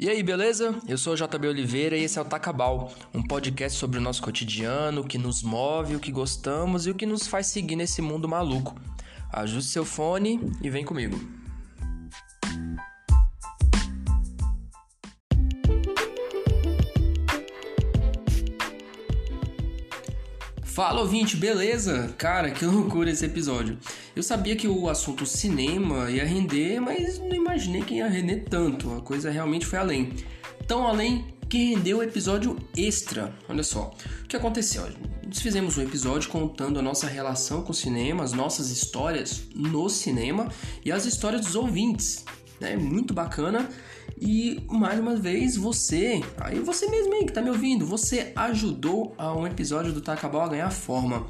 E aí, beleza? Eu sou o JB Oliveira e esse é o Tacabal, um podcast sobre o nosso cotidiano, o que nos move, o que gostamos e o que nos faz seguir nesse mundo maluco. Ajuste seu fone e vem comigo. Fala ouvinte, beleza? Cara, que loucura esse episódio. Eu sabia que o assunto cinema ia render, mas não imaginei que ia render tanto. A coisa realmente foi além. Tão além que rendeu o episódio extra. Olha só, o que aconteceu? Nós fizemos um episódio contando a nossa relação com o cinema, as nossas histórias no cinema e as histórias dos ouvintes. É muito bacana. E mais uma vez, você, aí você mesmo aí que tá me ouvindo, você ajudou a um episódio do Tacabal a ganhar forma.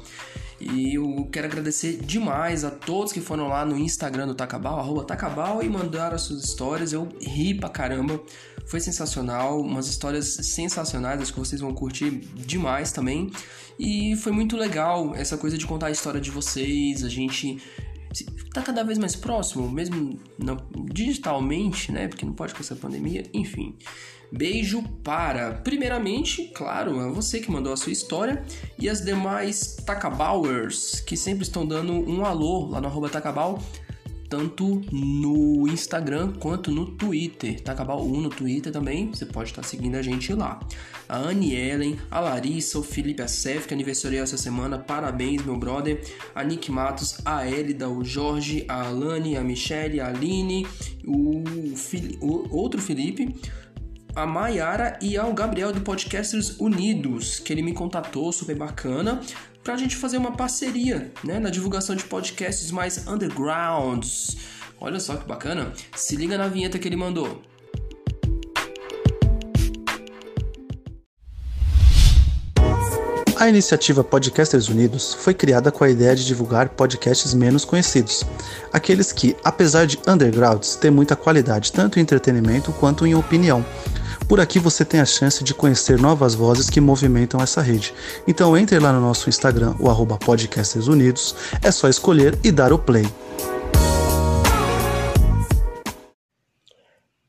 E eu quero agradecer demais a todos que foram lá no Instagram do Tacabal, arroba Tacabal, e mandaram as suas histórias. Eu ri pra caramba. Foi sensacional, umas histórias sensacionais, acho que vocês vão curtir demais também. E foi muito legal essa coisa de contar a história de vocês, a gente tá cada vez mais próximo, mesmo digitalmente, né? Porque não pode com essa pandemia, enfim. Beijo para, primeiramente, claro, é você que mandou a sua história e as demais Takabauers que sempre estão dando um alô lá no arroba Takabau tanto no Instagram quanto no Twitter. Tá acabar um no Twitter também, você pode estar seguindo a gente lá. A Anne Ellen, a Larissa, o Felipe Acef, que aniversariou essa semana, parabéns, meu brother. A Nick Matos, a Elida, o Jorge, a Alane, a Michelle, a Aline, o, o outro Felipe, a Mayara e ao Gabriel do Podcasters Unidos, que ele me contatou, super bacana para a gente fazer uma parceria né, na divulgação de podcasts mais undergrounds. Olha só que bacana. Se liga na vinheta que ele mandou. A iniciativa Podcasters Unidos foi criada com a ideia de divulgar podcasts menos conhecidos, aqueles que, apesar de undergrounds, têm muita qualidade tanto em entretenimento quanto em opinião, por aqui você tem a chance de conhecer novas vozes que movimentam essa rede. Então entre lá no nosso Instagram, o arroba Podcasters Unidos, é só escolher e dar o play.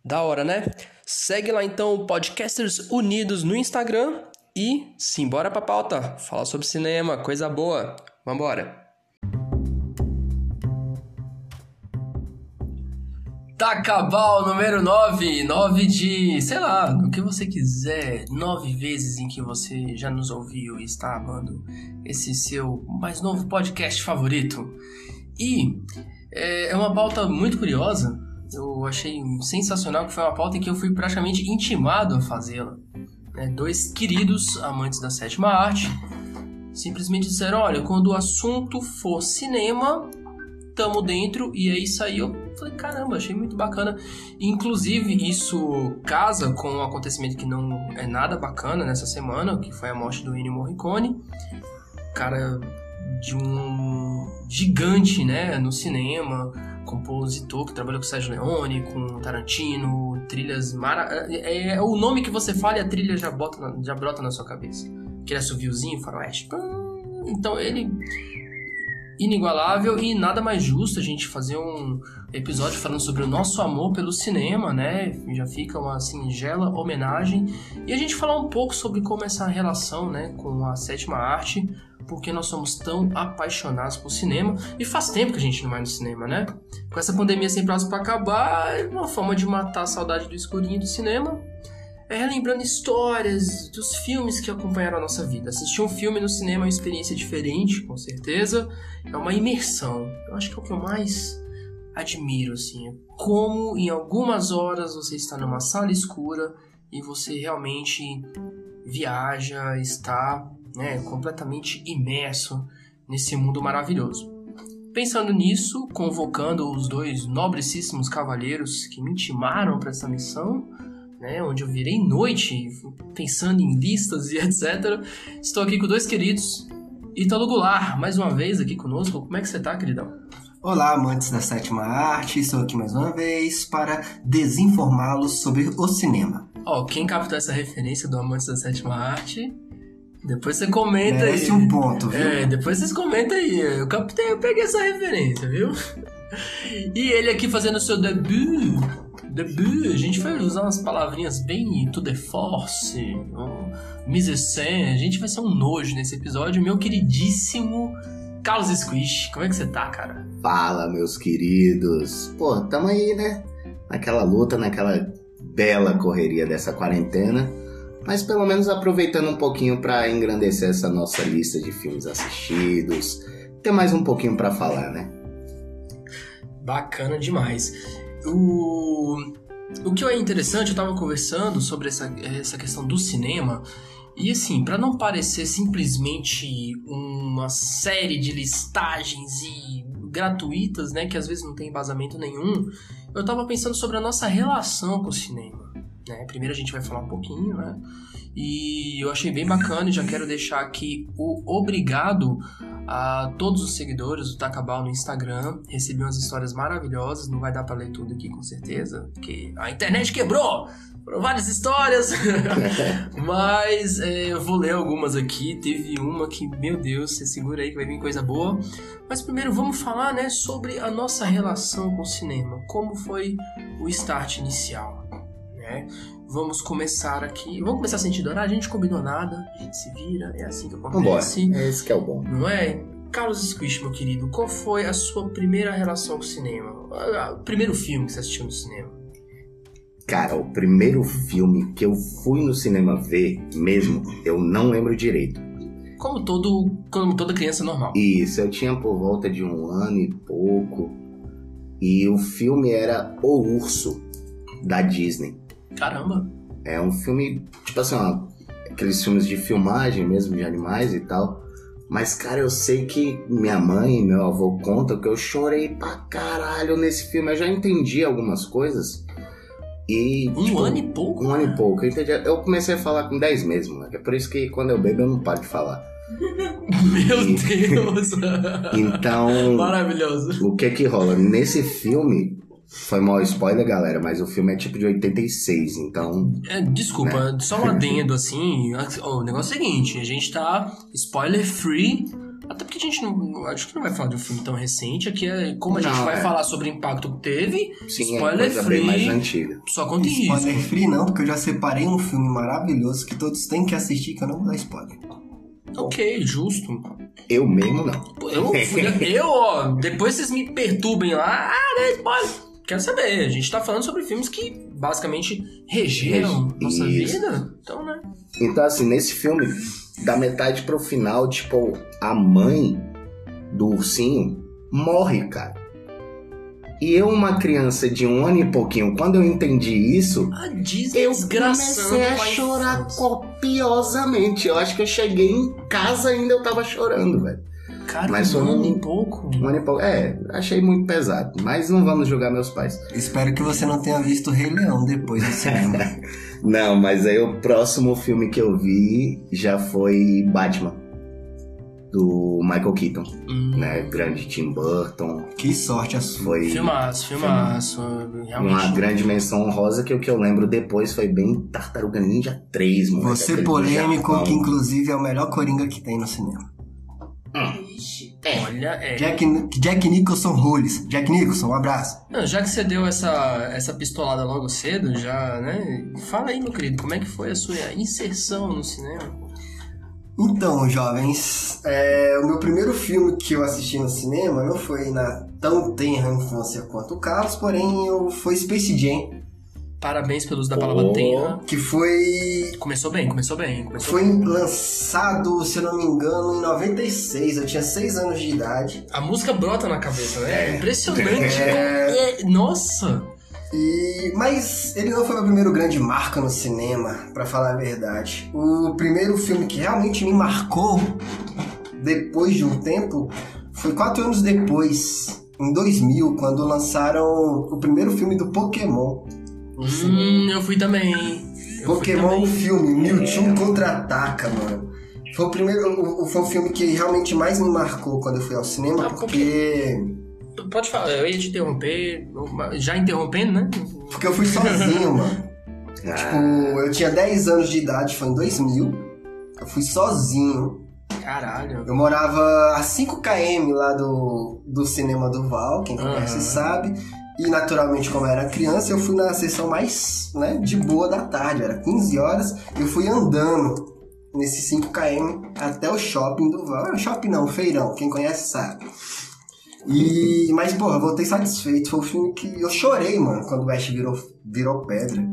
Da hora, né? Segue lá então o Podcasters Unidos no Instagram e simbora pra pauta. Falar sobre cinema, coisa boa. Vambora! Tacabal número 9, 9 de, sei lá, o que você quiser, nove vezes em que você já nos ouviu e está amando esse seu mais novo podcast favorito. E é, é uma pauta muito curiosa, eu achei sensacional que foi uma pauta em que eu fui praticamente intimado a fazê-la. É, dois queridos amantes da sétima arte simplesmente disseram: olha, quando o assunto for cinema, tamo dentro, e aí saiu. Falei, caramba, achei muito bacana. Inclusive, isso casa com um acontecimento que não é nada bacana nessa semana, que foi a morte do Ennio Morricone. Cara de um gigante, né, no cinema, compositor que trabalhou com Sérgio Leone, com Tarantino, trilhas mara... É, é, o nome que você fala e a trilha já, bota na, já brota na sua cabeça. Aquele assoviozinho, faroeste. Então ele inigualável e nada mais justo a gente fazer um episódio falando sobre o nosso amor pelo cinema, né? Já fica uma singela homenagem e a gente falar um pouco sobre como essa relação, né, com a sétima arte, porque nós somos tão apaixonados por cinema e faz tempo que a gente não vai no cinema, né? Com essa pandemia sem prazo para acabar, é uma forma de matar a saudade do escurinho do cinema é relembrando histórias dos filmes que acompanharam a nossa vida. Assistir um filme no cinema é uma experiência diferente, com certeza. É uma imersão. Eu acho que é o que eu mais admiro, assim. Como em algumas horas você está numa sala escura e você realmente viaja, está né, completamente imerso nesse mundo maravilhoso. Pensando nisso, convocando os dois nobrecíssimos cavalheiros que me intimaram para essa missão, né, onde eu virei noite pensando em listas e etc. Estou aqui com dois queridos. Ítalo Goulart, mais uma vez aqui conosco. Como é que você tá, queridão? Olá, amantes da sétima arte, estou aqui mais uma vez para desinformá-los sobre o cinema. Ó, oh, quem captou essa referência do Amantes da Sétima Arte, depois você comenta Merece aí. um ponto, viu? É, depois vocês comentam aí. Eu captei, eu peguei essa referência, viu? E ele aqui fazendo o seu debut Debut, a gente vai usar umas palavrinhas bem to the force, um, mise. A gente vai ser um nojo nesse episódio. Meu queridíssimo Carlos Squish, como é que você tá, cara? Fala, meus queridos. Pô, tamo aí, né? Naquela luta, naquela bela correria dessa quarentena. Mas pelo menos aproveitando um pouquinho para engrandecer essa nossa lista de filmes assistidos. Ter mais um pouquinho para falar, né? Bacana demais. O, o que é interessante, eu tava conversando sobre essa, essa questão do cinema. E assim, para não parecer simplesmente uma série de listagens e gratuitas, né, que às vezes não tem embasamento nenhum, eu tava pensando sobre a nossa relação com o cinema. Né? Primeiro a gente vai falar um pouquinho, né? E eu achei bem bacana e já quero deixar aqui o obrigado a todos os seguidores do Takabal no Instagram. Recebi umas histórias maravilhosas, não vai dar para ler tudo aqui com certeza, porque a internet quebrou! Foram várias histórias, mas é, eu vou ler algumas aqui. Teve uma que, meu Deus, você segura aí que vai vir coisa boa. Mas primeiro vamos falar né, sobre a nossa relação com o cinema. Como foi o start inicial? Né? Vamos começar aqui. Vamos começar sentido horário. A gente combinou nada, a gente se vira, é assim que acontece. Vambora. É esse que é o bom. Não é? Carlos Squish, meu querido, qual foi a sua primeira relação com o cinema? O primeiro filme que você assistiu no cinema? Cara, o primeiro filme que eu fui no cinema ver mesmo, eu não lembro direito. Como todo, como toda criança normal. Isso, eu tinha por volta de um ano e pouco. E o filme era O Urso, da Disney. Caramba! É um filme, tipo assim, ó, aqueles filmes de filmagem mesmo, de animais e tal. Mas, cara, eu sei que minha mãe e meu avô contam que eu chorei pra caralho nesse filme. Eu já entendi algumas coisas. E, um tipo, ano e pouco? Um ano e pouco. Eu, entendi. eu comecei a falar com 10 meses, moleque. É por isso que quando eu bebo eu não paro de falar. Meu E- Deus! Então, Maravilhoso. o que que rola? Nesse filme, foi mal spoiler, galera, mas o filme é tipo de 86, então. É, desculpa, só um adendo assim. O negócio é o seguinte: a gente tá spoiler free. Até porque a gente não. Acho que não vai falar de um filme tão recente. Aqui é como a gente Não, vai é. falar sobre o impacto que teve. Sim, spoiler é coisa free. bem mais antiga. Só conta em Spoiler risco. free não, porque eu já separei um filme maravilhoso que todos têm que assistir, que eu não vou dar spoiler. Ok, justo. Eu mesmo não. Eu, eu, ó, depois vocês me perturbem lá. Ah, né, spoiler. Quero saber. A gente tá falando sobre filmes que basicamente regeram Rege- nossa isso. vida. Então, né? Então, assim, nesse filme, da metade pro final, tipo, a mãe do ursinho morre, cara. E eu, uma criança de um ano e pouquinho, quando eu entendi isso, eu comecei a chorar copiosamente. Eu acho que eu cheguei em casa ainda eu tava chorando, velho. Cara, Mas foi um ano um- e pouco. Um ano e pouco. É, achei muito pesado. Mas não vamos julgar meus pais. Espero que você não tenha visto o Rei Leão depois do cinema. Não, mas aí o próximo filme que eu vi já foi Batman. Do Michael Keaton, Hum, né? Grande Tim Burton. que sorte a sua. Foi Filmaço, filmaço. Realmente. uma grande menção honrosa que o que eu lembro depois foi bem Tartaruga Ninja 3, mano. Você polêmico, que inclusive é o melhor Coringa que tem no cinema. Ixi, Olha, é. Jack, Jack Nicholson Rules. Jack Nicholson, um abraço. Não, já que você deu essa, essa pistolada logo cedo, já, né? Fala aí, meu querido, como é que foi a sua inserção no cinema? Então, jovens, é, o meu primeiro filme que eu assisti no cinema não foi na tão tenra infância quanto o Carlos, porém eu, foi Space Jam, Parabéns pelo uso da palavra Oh. tenra. que foi Começou bem, começou bem. Começou Foi bem. lançado, se eu não me engano, em 96. Eu tinha 6 anos de idade. A música brota na cabeça, né? É impressionante. É. como- é- Nossa! E... Mas ele não foi meu primeiro grande marca no cinema, pra falar a verdade. O primeiro filme que realmente me marcou, depois de um tempo, foi quatro anos depois, em 2000, quando lançaram o primeiro filme do Pokémon. Hum, eu fui também. Eu fui Pokémon também. filme, Mewtwo contra-ataca, mano. Foi o primeiro, foi o filme que realmente mais me marcou quando eu fui ao cinema, Ah, porque Pode falar, eu ia te interromper, já interrompendo, né? porque eu fui sozinho, mano. Ah, Tipo, eu tinha 10 anos de idade, foi em 2000. Eu fui sozinho. Caralho. Eu morava a 5 km lá do, do cinema do Val, quem conhece Aham. sabe. E naturalmente, como eu era criança, eu fui na sessão mais né, de boa da tarde, era 15 horas, eu fui andando nesse 5km até o shopping do Val. Shopping não, feirão, quem conhece sabe. E, mas, porra, voltei satisfeito. Foi um filme que eu chorei, mano, quando o Ash virou, virou pedra.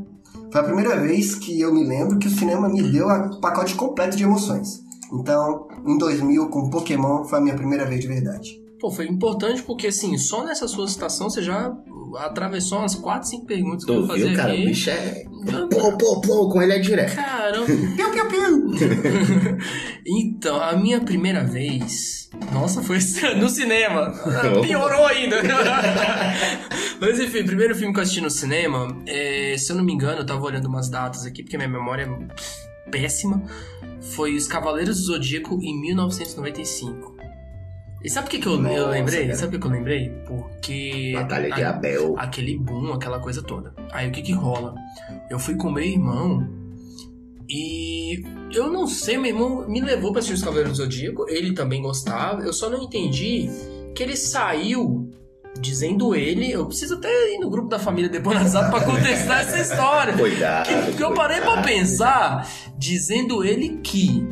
Foi a primeira vez que eu me lembro que o cinema me deu o pacote completo de emoções. Então, em 2000, com Pokémon, foi a minha primeira vez de verdade. Pô, foi importante porque, assim, só nessa sua citação você já atravessou umas 4, 5 perguntas que eu vou fazer viu, cara? aqui. O bicho é. Pô, pô, pô, com ele é direto. Caramba. Piu, piu, piu! então, a minha primeira vez. Nossa, foi no cinema. Piorou ainda. Mas enfim, o primeiro filme que eu assisti no cinema, é, se eu não me engano, eu tava olhando umas datas aqui, porque minha memória é péssima. Foi Os Cavaleiros do Zodíaco em 1995. E sabe por que, que eu, eu Nossa, lembrei? cara. Sabe por que eu lembrei? Porque. Batalha de a- Abel. aquele boom, aquela coisa toda. Aí o que que rola? Eu fui com meu irmão e eu não sei, meu irmão me levou pra assistir os Cavaleiros do Zodíaco, ele também gostava, eu só não entendi que ele saiu dizendo ele, eu preciso até ir no grupo da família depois WhatsApp pra contestar essa história. Cuidado. Que, que eu parei pra cuidado. pensar, dizendo ele que.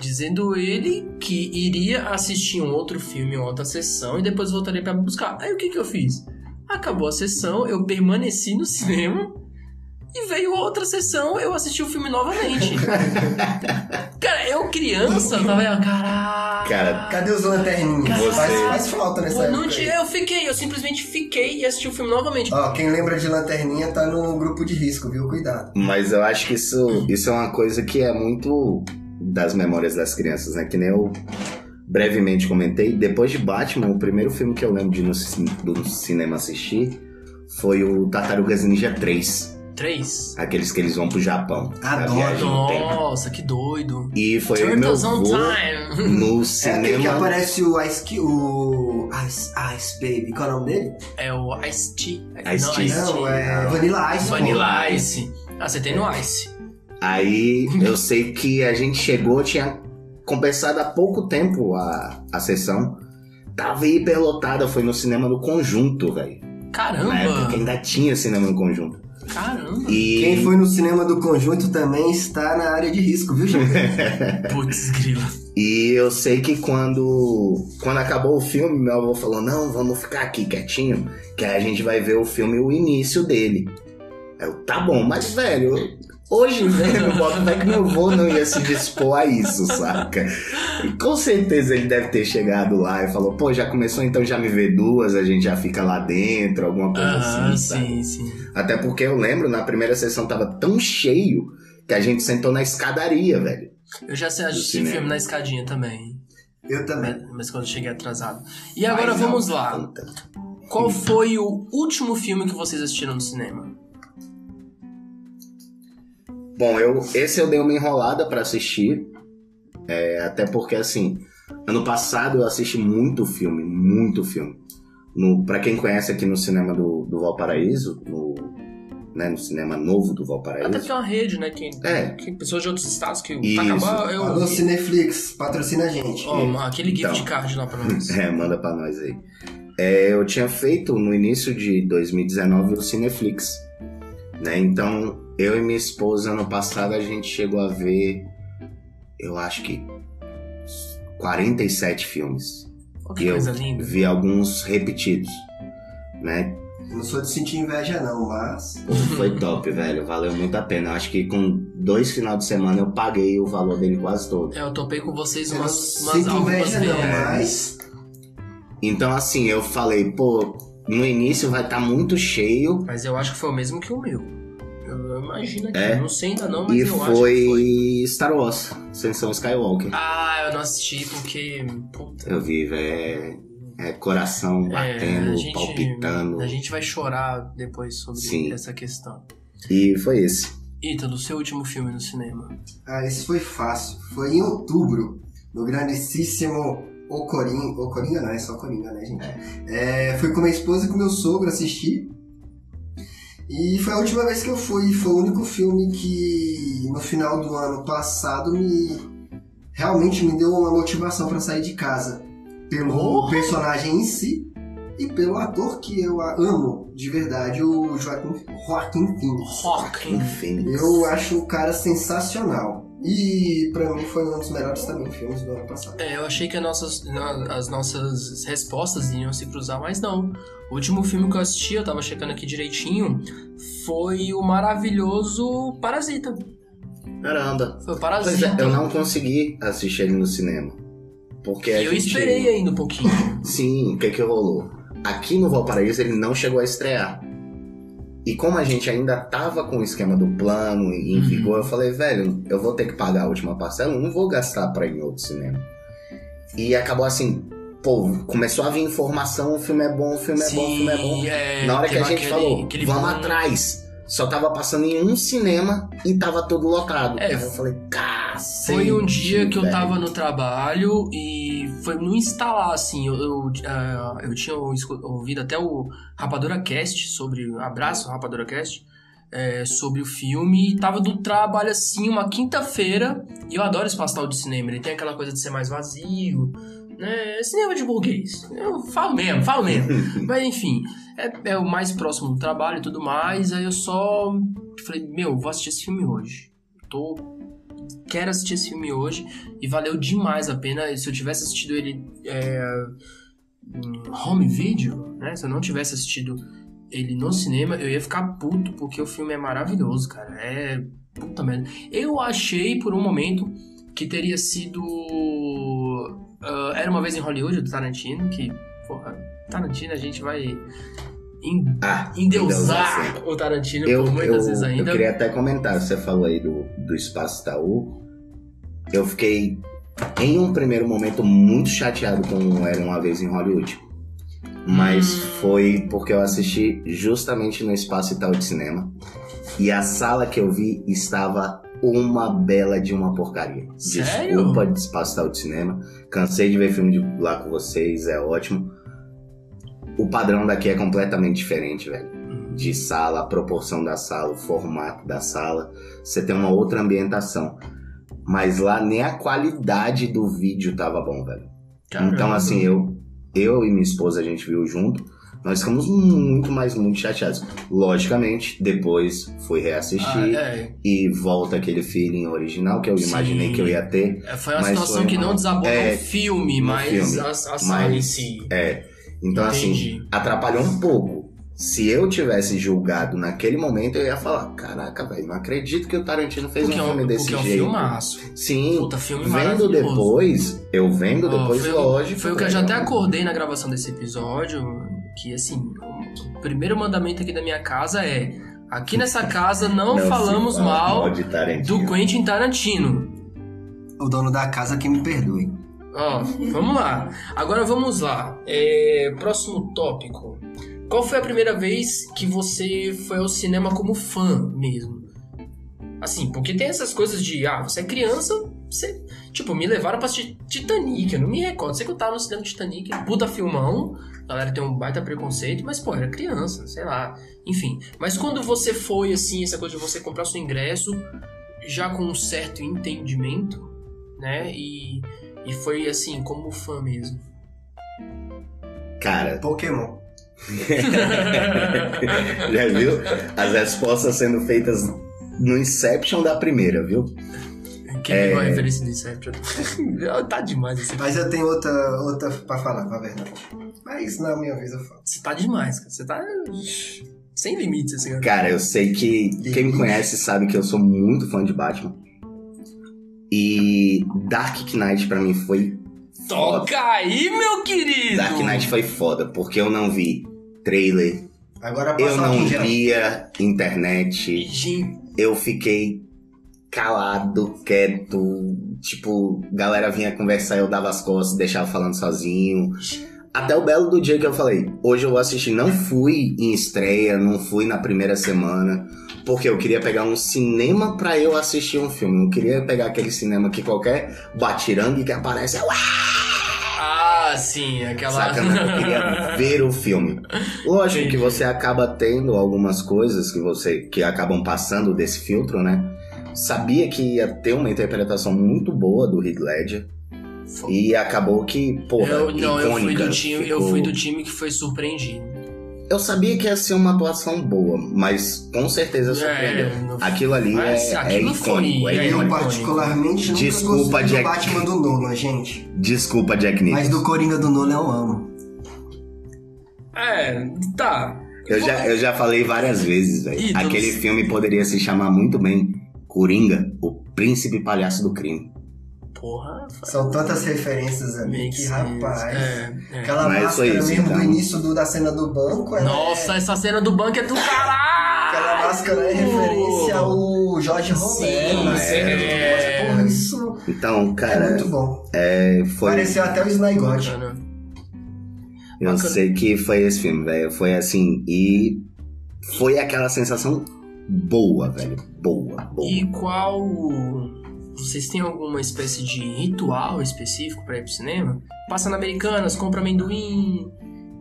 Dizendo ele que iria assistir um outro filme, uma outra sessão, e depois voltaria pra me buscar. Aí o que, que eu fiz? Acabou a sessão, eu permaneci no cinema, e veio outra sessão, eu assisti o filme novamente. Cara, eu criança, tava aí, caraca. Cara, Cadê os lanterninhas? Você- Faz, faz falta nessa época. tinha, eu fiquei, eu simplesmente fiquei e assisti o filme novamente. Ó, quem lembra de lanterninha tá no grupo de risco, viu? Cuidado. Mas eu acho que isso, isso é uma coisa que é muito das memórias das crianças, né? Que nem eu brevemente comentei. Depois de Batman, o primeiro filme que eu lembro de no, do cinema assistir foi o Tartarugas Ninja 3. Três. Aqueles que eles vão pro Japão. Adoro. Nossa, que doido. E foi o meu Turtles on vô Time. no É aquele que cinema. aparece o Ice o Ice, Ice Baby. Qual é o nome dele? É o Ice Tea. Ice não, Tea. Ice Não, Tea. é Vanilla Ice. pô. Vanilla Ice. Ah, você tem no Ice. Aí eu sei que a gente chegou, tinha começado há pouco tempo a, a sessão. Tava hiperlotada, foi no cinema no conjunto, velho. Na época Caramba. que ainda tinha cinema no conjunto. Caramba. E Quem foi no cinema do conjunto também está na área de risco, viu, gente? Putz, grila. E eu sei que quando, quando acabou o filme, meu avô falou: Não, vamos ficar aqui quietinho, que aí a gente vai ver o filme, o início dele. Eu, tá bom, mas velho, hoje velho, eu boto até que meu avô não ia se dispor a isso, saca? E com certeza ele deve ter chegado lá e falou: Pô, já começou, então já me vê duas, a gente já fica lá dentro, alguma coisa Ah, assim, sabe? sim, sim. Até porque eu lembro, na primeira sessão tava tão cheio que a gente sentou na escadaria, velho. Eu já sei assisti filme na escadinha também. Eu também. Mas, quando eu cheguei atrasado. E agora Mas vamos lá. Qual foi o último filme que vocês assistiram no cinema? Bom, eu, esse eu dei uma enrolada pra assistir. É, até porque, assim, ano passado eu assisti muito filme, muito filme. No, pra quem conhece aqui no cinema do, do Valparaíso, no, né, no cinema novo do Até Valparaíso. porque é uma rede, né? Que, É. que pessoas de outros estados que Isso. tá acabando. Eu, Alô, Cineflix, patrocina a gente. Ó, aquele gift Então. card lá pra nós. É, manda pra nós aí. É, eu tinha feito no início de 2019 o Cineflix. Né? Então, eu e minha esposa, ano passado, a gente chegou a ver, eu acho que 47 filmes. Que E eu coisa linda. vi alguns repetidos. Né? Não sou de sentir inveja, não, mas. Pô, Foi top, velho. Valeu muito a pena. Eu acho que com dois final de semana eu paguei o valor dele quase todo. É, eu topei com vocês Eu não umas, umas sinto algumas inveja, não, mas. Então, assim, eu falei, pô, no início vai estar muito cheio. Mas eu acho que foi o mesmo que o meu. Eu, imagino aqui. É. Eu não sei ainda não, mas E eu acho que foi, foi. Star Wars, Ascensão Skywalker. Ah, eu não assisti porque. Puta. Eu vi, velho. É, é coração batendo, a gente, palpitando. A gente vai chorar depois sobre Sim. essa questão. E foi esse. Ítalo, seu último filme no cinema. Ah, esse foi fácil. Foi em outubro, no grandíssimo O Coringa. O Coringa não, é só Coringa, né, gente? É, fui com minha esposa e com meu sogro assistir. E foi a última vez que eu fui. Foi o único filme que no final do ano passado me realmente me deu uma motivação pra sair de casa. Pelo Oh! personagem em si e pelo ator que eu amo de verdade, o Joaquim, Joaquim Phoenix. Joaquim. Phoenix. Eu acho o cara sensacional. E pra mim foi um dos melhores também filmes do ano passado. É, eu achei que as nossas, as nossas respostas iriam se cruzar, mas não. O último filme que eu assisti, eu tava checando aqui direitinho, foi o maravilhoso Parasita. Caramba. Foi o Pois Parasita. é, eu não consegui assistir ele no cinema. Porque a E eu gente- esperei ainda um pouquinho. Sim, o que que rolou? Aqui no Valparaíso ele não chegou a estrear. E como a gente ainda tava com o esquema do plano em Uhum. vigor, eu falei, velho, eu vou ter que pagar a última parcela, eu não vou gastar pra ir em outro cinema. E acabou assim, pô, começou a vir informação, o filme é bom, o filme é bom, o filme é bom. é, Na hora que a gente aquele- falou, aquele vamos boom. atrás. Só tava passando em um cinema e tava todo lotado. É, Aí eu falei, cacete. Foi um dia que eu velho." tava no trabalho e foi no instalar, assim. Eu, eu, ah, eu tinha ouvido até o Rapadura Cast sobre. Abraço, Rapadura Cast. é, sobre o filme e tava do trabalho assim, uma quinta-feira. E eu adoro espaço tal de cinema. Ele tem aquela coisa de ser mais vazio. Né? É Cinema de burguês. Eu falo mesmo, falo mesmo. Mas enfim, é, é o mais próximo do trabalho e tudo mais. Aí eu só falei, meu, vou assistir esse filme hoje. Tô quero assistir esse filme hoje e valeu demais a pena. Se eu tivesse assistido ele é, em home video, né? Se eu não tivesse assistido ele no cinema, eu ia ficar puto, porque o filme é maravilhoso, cara. É. Puta merda. Eu achei por um momento que teria sido. ah, Era uma vez em Hollywood, do Tarantino, que. Porra, Tarantino a gente vai. en- Ah, endeusar endeusar, o Tarantino Eu, por muitas eu, vezes ainda. eu queria até comentar, você falou aí do, do Espaço Itaú. Eu fiquei, em um primeiro momento, muito chateado com Era Uma Vez em Hollywood. Mas Hum. foi porque eu assisti justamente no Espaço Itaú de Cinema. E a sala que eu vi estava uma bela de uma porcaria. Sério? Desculpa de Espaço Itaú de Cinema. Cansei de ver filme de lá com vocês, é ótimo. O padrão daqui é completamente diferente, velho de sala, a proporção da sala, o formato da sala. Você tem uma outra ambientação. Mas lá nem a qualidade do vídeo tava bom, velho. Caramba. Então, assim, eu, eu e minha esposa, a gente viu junto. Nós ficamos muito, mas muito chateados. Logicamente, depois fui Ah, reassistir é, e volta aquele feeling original que eu Sim. imaginei que eu ia ter. É, Foi uma Mas situação foi que uma- não desabou é, no filme, no mas filme. a, a sala em Mas- si. É. Então, Entendi. assim, atrapalhou um pouco. Se eu tivesse julgado naquele momento, eu ia falar: caraca, velho, não acredito que o Tarantino fez Porque é um um, filme desse porque é um jeito. filmaço. Sim, Puta, filme vendo depois, eu vendo Ó, depois, foi, lógico. Foi o que eu já até acordei na gravação desse episódio, que assim, o primeiro mandamento aqui da minha casa é: aqui nessa casa não, se falamos fala mal do Quentin Tarantino. O dono da casa que me perdoe. Ó, vamos lá. Agora vamos lá. É, próximo tópico. Qual foi a primeira vez que você foi ao cinema como fã mesmo? Assim, porque tem essas coisas de, ah, você é criança, você. Tipo, me levaram pra assistir Titanic, eu não me recordo. Sei que eu tava no cinema Titanic, puta filmão, a galera tem um baita preconceito, mas, pô, era criança, sei lá. Enfim. Mas quando você foi, assim, essa coisa de você comprar seu ingresso, já com um certo entendimento, né? E, e foi, assim, como fã mesmo. Cara, Pokémon. já viu? As respostas sendo feitas no Inception da primeira, viu? Quem É. pegou a referência do Inception? tá demais esse Mas eu tenho outra, outra pra falar, pra verdade. Mas na minha vez eu falo. Você tá demais, cara. Você tá sem limites, assim, cara. Cara, eu sei que quem me conhece sabe que eu sou muito fã de Batman. E Dark Knight pra mim foi foda. Toca aí, meu querido! Dark Knight foi foda, porque eu não vi trailer, Agora eu não via internet, eu fiquei calado, quieto, tipo, galera vinha conversar, eu dava as costas, deixava falando sozinho. Até o belo do dia que eu falei, hoje eu vou assistir, não fui em estreia, não fui na primeira semana, porque eu queria pegar um cinema pra eu assistir um filme, não queria pegar aquele cinema que qualquer batirangue que aparece, é ah, sim, aquela... Saca, né? Eu queria ver o filme. Lógico que Entendi. você acaba tendo algumas coisas que você que acabam passando desse filtro, né? Sabia que ia ter uma interpretação muito boa do Heath Ledger. Foi. E acabou que, porra, eu, não, eu fui, icônica, do time, eu ficou- fui do time que foi surpreendido. Eu sabia que ia ser uma atuação boa, mas com certeza surpreendeu. É, não- Aquilo ali Mas é, aquilo é foi- icônico, é é, Eu, particularmente, Desculpa, Jack. do Batman do Nolan, gente. Desculpa, Jack Mas Nicholson. do Coringa do Nolan eu amo. É, tá. Eu já, eu já falei várias vezes, velho. Aquele filme poderia se chamar muito bem Coringa, o príncipe palhaço do crime. Porra, São tantas referências ali que, sense. rapaz. É, é. Aquela Mas máscara foi isso, mesmo então. do início do- da cena do banco. ela Nossa, é- essa cena do banco é do caralho! Aquela máscara é referência ao Jorge Romero. Sim, né? é. Porra, isso Então, é cara, muito bom. é, foi. Pareceu até o Snygod. Bacana. Eu Bacana. sei que foi esse filme, velho. Foi assim. E foi aquela sensação boa, velho. Boa, boa. E qual. Vocês têm alguma espécie de ritual específico pra ir pro cinema? Passa na Americanas, compra amendoim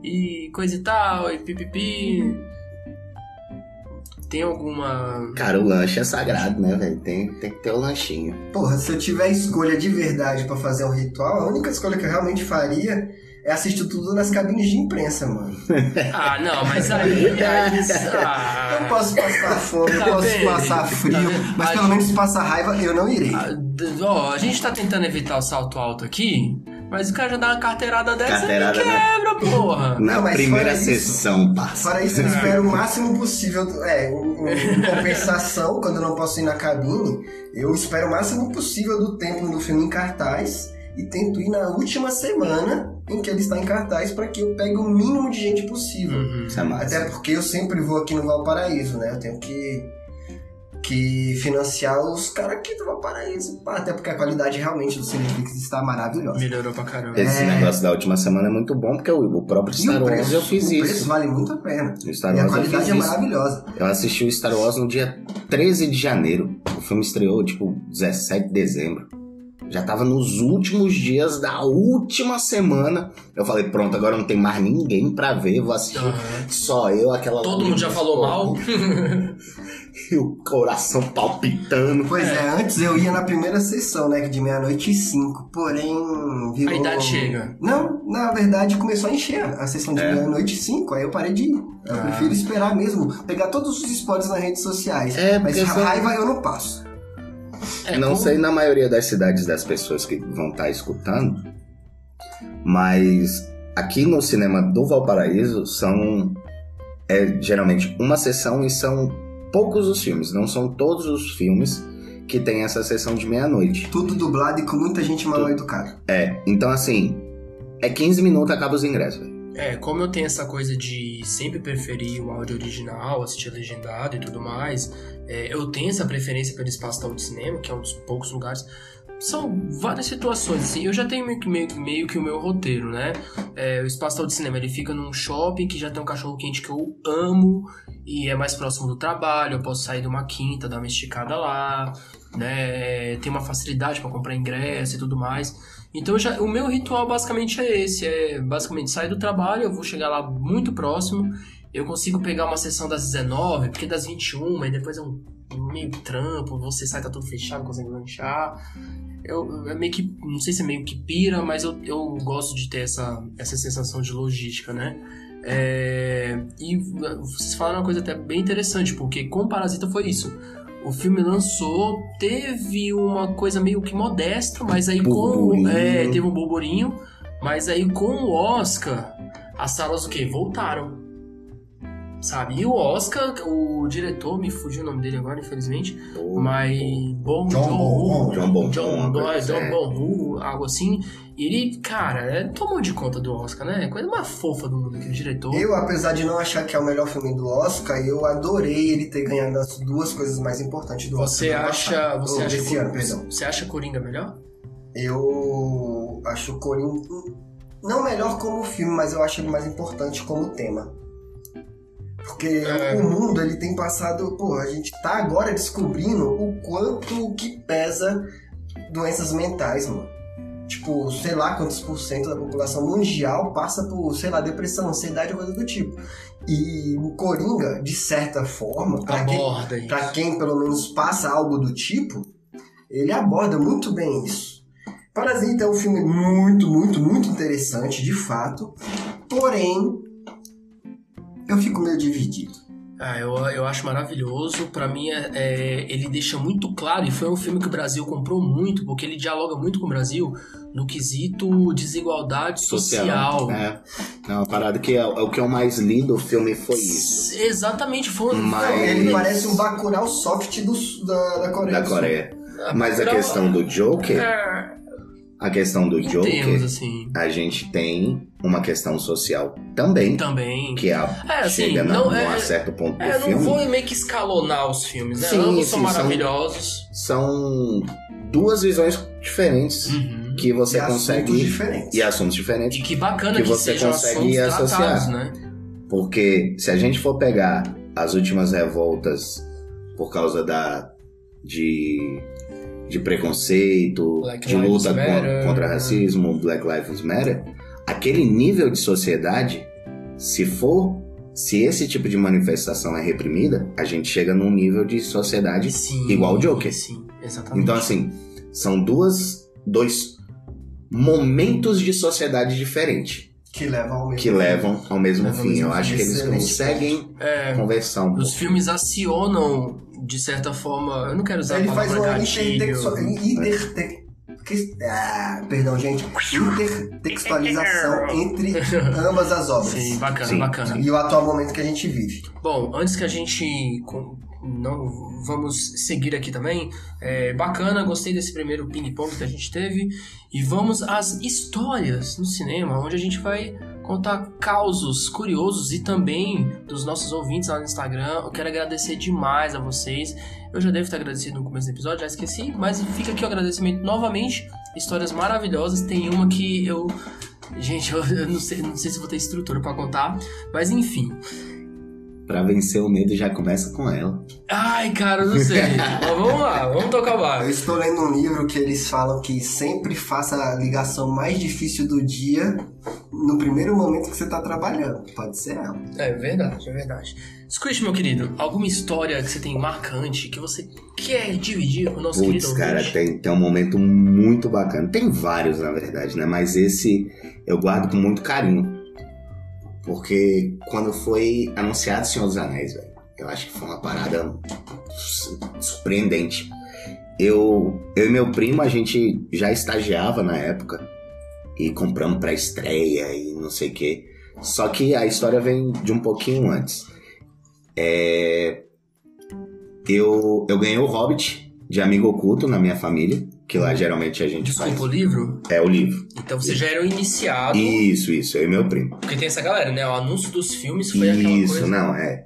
e coisa e tal, e pipipi. Tem alguma. Cara, o lanche é sagrado, né, velho? Tem, tem que ter o lanchinho. Porra, se eu tiver escolha de verdade pra fazer um ritual, a única escolha que eu realmente faria é assistir tudo nas cabines de imprensa, mano. Ah, não, mas aí. aí ah, Eu posso passar fome, eu Tá posso vendo? passar Tá frio, vendo? mas pelo menos se passar raiva, eu não irei. ah, ó, a gente tá tentando evitar o salto alto aqui, mas o cara já dá uma carteirada dessa Carteirada, e me né? quebra, porra. Na Não, mas primeira fora isso- sessão, passa. Para isso, eu espero o máximo possível. É, em, em compensação, quando eu não posso ir na cabine, eu espero o máximo possível do tempo do filme em cartaz e tento ir na última semana em que ele está em cartaz para que eu pegue o mínimo de gente possível. Uhum. Isso é massa. Até porque eu sempre vou aqui no Valparaíso, né? Eu tenho que, que financiar os caras aqui do Valparaíso. Pá, Até porque a qualidade realmente do Cineflix está maravilhosa. Melhorou pra caramba. Esse É. negócio da última semana é muito bom, porque o, o próprio Star o Wars preço, eu fiz o preço isso. vale muito a pena. No Star E a Wars qualidade é maravilhosa. Eu assisti o Star Wars no dia 13 de janeiro. O filme estreou, tipo, 17 de dezembro. Já tava nos últimos dias da última semana. Eu falei, pronto, agora não tem mais ninguém pra ver, vou assistir. Aham. Só eu, aquela... Todo mundo já falou mal? E o coração palpitando. Pois é, antes eu ia na primeira sessão, né? que De meia-noite e cinco. Porém, virou... A idade chega. Não, na verdade começou a encher a sessão de É. meia-noite e cinco. Aí eu parei de ir. Eu Ah. prefiro esperar mesmo. Pegar todos os spots nas redes sociais. É, Mas raiva eu não passo. É, não como- sei na maioria das cidades das pessoas que vão estar escutando, mas aqui no cinema do Valparaíso são é, geralmente uma sessão e são poucos os filmes, não são todos os filmes que tem essa sessão de meia-noite. Tudo dublado e com muita gente mal educada. É, então assim, é 15 minutos acaba os ingressos. É, como eu tenho essa coisa de sempre preferir o áudio original, assistir legendado e tudo mais, é, eu tenho essa preferência pelo espaço tal de cinema, que é um dos poucos lugares. São várias situações, assim, eu já tenho meio que, meio, meio que o meu roteiro, né? É, o espaço tal de cinema, ele fica num shopping que já tem um cachorro quente que eu amo e é mais próximo do trabalho, eu posso sair de uma quinta, dar uma esticada lá, né? Tem uma facilidade para comprar ingresso e tudo mais. Então já, o meu ritual basicamente é esse, é basicamente sair do trabalho, eu vou chegar lá muito próximo, eu consigo pegar uma sessão das 19, porque das 21, e depois é um meio trampo, você sai, tá tudo fechado, consegue lanchar. Eu, é meio que, não sei se é meio que pira, mas eu, eu gosto de ter essa, essa sensação de logística, né? É, e vocês falaram uma coisa até bem interessante, porque com Parasita foi isso. O filme lançou, teve uma coisa meio que modesta, mas aí com. Burburinho. É, teve um burburinho, mas aí com o Oscar, as salas o quê? Voltaram. Sabe? E o Oscar, o diretor, me fugiu o nome dele agora, infelizmente, mas. Bom John Bong. John Bong. John, John, É. John assim. E ele, cara, tomou de conta do Oscar, né? Coisa mais fofa do mundo, aquele diretor. Eu, apesar de não achar que é o melhor filme do Oscar, eu adorei ele ter ganhado as duas coisas mais importantes do Você Oscar. acha. passado. Você acha, desse ano, perdão. você acha Coringa melhor? Eu acho o Coringa não melhor como filme, mas eu acho ele mais importante como tema. Porque É. o mundo ele tem passado, pô, a gente tá agora descobrindo o quanto que pesa doenças mentais, mano. Tipo, sei lá quantos por cento da população mundial passa por, sei lá, depressão, ansiedade, coisa do tipo. E o Coringa, de certa forma, pra quem. Pra quem pelo menos passa algo do tipo, ele aborda muito bem isso. Parasita é um filme muito, muito, muito interessante, de fato. Porém, eu fico meio dividido. Ah, eu, eu acho maravilhoso. Pra mim, é, é, ele deixa muito claro, e foi um filme que o Brasil comprou muito, porque ele dialoga muito com o Brasil no quesito desigualdade social. É. É uma parada que é, é o que eu mais li do filme foi isso. Exatamente, foi Mas- Ele parece um Bacurau soft do, da, da Coreia. Da. Coreia. Mas a questão do Joker, É, a questão do termos, Joker, assim, a gente tem uma questão social também, também. que é, a- É, assim, chega na, não, num é- certo ponto do É, não filme. vou meio que escalonar os filmes, né? Sim, Ambos sim, são são- maravilhosos. São duas visões diferentes Uhum. que você E assuntos consegue. diferentes. E assuntos diferentes. E que bacana Que que, você sejam consegue associar. tratados, né? Porque se a gente for pegar as últimas revoltas por causa da de, de preconceito, Black de luta Matter. con- contra racismo, Black Lives Matter, aquele nível de sociedade, se for, se esse tipo de manifestação é reprimida, a gente chega num nível de sociedade Sim, igual o Joker. Sim, exatamente. Então assim, são duas dois momentos de sociedade diferentes Que levam ao mesmo que levam ao mesmo Levam ao fim. mesmo Eu fim. acho que eles conseguem É, conversar um os pouco. filmes acionam, de certa forma, eu não quero usar Ele a faz palavra uma gatilho. intertexto... inter- que- ah, perdão, gente. Intertextualização entre ambas as obras. Sim, bacana, Sim, bacana. E o atual momento que a gente vive. Bom, antes que a gente não vamos seguir aqui também, é bacana, gostei desse primeiro ping-pong que a gente teve e vamos às histórias no cinema, onde a gente vai contar causos curiosos e também dos nossos ouvintes lá no Instagram. Eu quero agradecer demais a vocês. Eu já devo ter agradecido no começo do episódio, já esqueci, mas fica aqui o agradecimento novamente. Histórias maravilhosas. Tem uma que eu Gente, eu, não, sei, não sei se vou ter estrutura pra contar, mas enfim. Pra vencer o medo já começa com ela. Ai, cara, eu não sei. Mas vamos lá, vamos tocar o Eu barco. estou lendo um livro que eles falam que sempre faça a ligação mais difícil do dia no primeiro momento que você está trabalhando. Pode ser ela. É verdade, é verdade. Squish, meu querido, alguma história que você tem marcante que você quer dividir com o nosso Putz, querido cara, tem, tem um momento muito bacana. Tem vários, na verdade, né? Mas esse eu guardo com muito carinho. Porque quando foi anunciado Senhor dos Anéis, velho, eu acho que foi uma parada su- surpreendente. Eu, eu e meu primo, a gente já estagiava na época. E compramos pra estreia e não sei o quê. Só que a história vem de um pouquinho antes. É, eu, eu ganhei o Hobbit de amigo oculto na minha família, que lá geralmente a gente Desculpa, o faz. livro? É o livro. Então você já era o iniciado. Isso, isso, eu e meu primo. Porque tem essa galera, né? O anúncio dos filmes foi aquela Isso, coisa. não, é.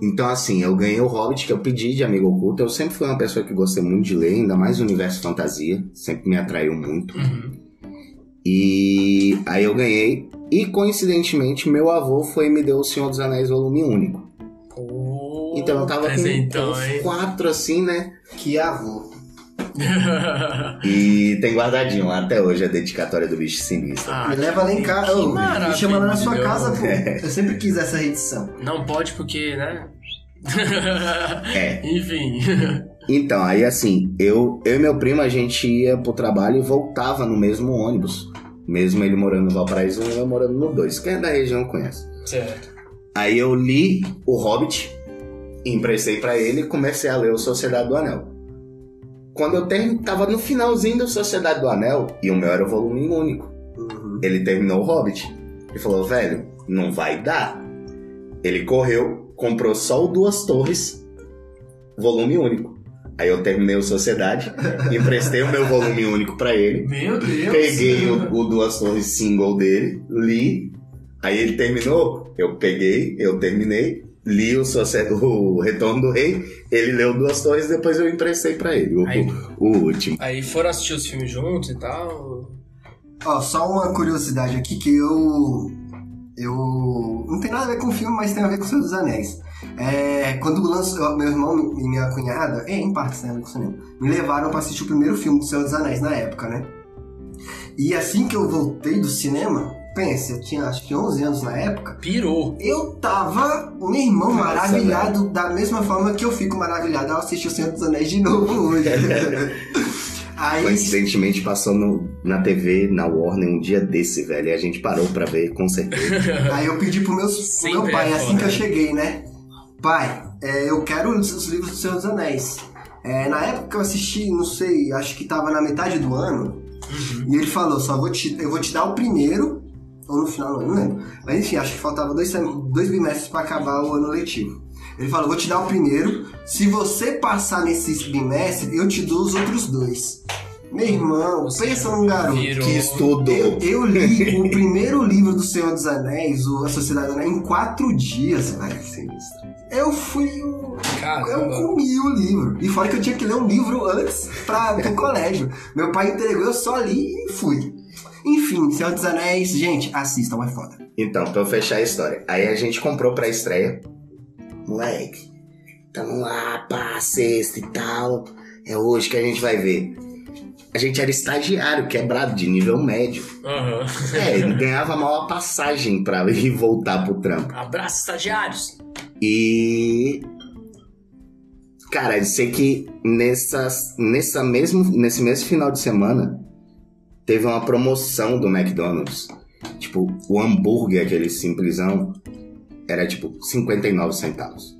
Então, assim, eu ganhei o Hobbit que eu pedi de amigo oculto. Eu sempre fui uma pessoa que gostei muito de ler, ainda mais o universo fantasia. Sempre me atraiu muito. Uhum. E aí eu ganhei. E coincidentemente, meu avô foi e me deu o Senhor dos Anéis volume único. Pô, Então eu tava com uns quatro assim, né? Que avô. E tem guardadinho lá até hoje a dedicatória do bicho sinistro. Ah, Me leva lá em casa. Me chama lá na sua casa, pô. Eu sempre quis essa reedição. Não pode porque, né? É. Enfim. Então, aí assim, eu, eu e meu primo, a gente ia pro trabalho e voltava no mesmo ônibus. Mesmo ele morando no Valparaíso e eu morando no 2. Quem é da região conhece. certo. Aí eu li o Hobbit, emprestei pra ele e comecei a ler o Sociedade do Anel. Quando eu ter... tava no finalzinho do Sociedade do Anel, e o meu era o volume único, Uhum. ele terminou o Hobbit. Ele falou, velho, não vai dar. Ele correu, comprou só o Duas Torres, volume único. Aí eu terminei o Sociedade, emprestei o meu volume único pra ele, Meu Deus. peguei o, o Duas Torres single dele, li, aí ele terminou, eu peguei, eu terminei, li o, o Retorno do Rei, ele leu Duas Torres, depois eu emprestei pra ele, o, Aí- o último. Aí foram assistir os filmes juntos e tal. Ó, só uma curiosidade aqui que eu. Eu. Não tem nada a ver com o filme, mas tem a ver com o Senhor dos Anéis. É, quando lançou, meu irmão e minha cunhada, é, em parte o cinema, me levaram pra assistir o primeiro filme do Senhor dos Anéis na época, né? E assim que eu voltei do cinema, pense, eu tinha acho que 11 anos na época, Pirou. eu tava, meu irmão, Nossa, maravilhado da mesma forma que eu fico maravilhado ao assistir o Senhor dos Anéis de novo hoje. Aí, Coincidentemente passou no- na TV, na Warner, um dia desse, velho. E a gente parou pra ver, com certeza. aí eu pedi pro, meus, pro meu pai, é assim que eu né? cheguei, né? Pai, é, eu quero os, os livros do Senhor dos Anéis. É, na época que eu assisti, não sei, acho que tava na metade do ano. Uhum. E ele falou, só vou te, eu vou te dar o primeiro, ou no final, não, não lembro. Mas enfim, acho que faltava dois, dois bimestres pra acabar o ano letivo. Ele falou, vou te dar o primeiro, se você passar nesse bimestre, eu te dou os outros dois. Meu irmão, pensa num garoto. virou- Que estudo! Eu, eu li o primeiro livro do Senhor dos Anéis, o A Sociedade dos Anéis, em quatro dias, velho. Sinistro. Eu fui o. Eu Caramba. comi o livro. E fora que eu tinha que ler um livro antes pra, pro colégio. Meu pai entregou, eu só li e fui. Enfim, Senhor dos Anéis, gente, assistam, é foda. Então, pra eu fechar a história. Aí a gente comprou pra estreia. Moleque, tamo lá, pá, sexta e tal. É hoje que a gente vai ver. A gente era estagiário, quebrado, de nível médio. Aham. É, ele ganhava mal a passagem pra ir voltar pro trampo. Abraço, estagiários. E. Cara, eu sei que nessas, nessa mesmo, nesse mesmo final de semana teve uma promoção do McDonald's. Tipo, o hambúrguer, aquele simplesão, era tipo 59 centavos.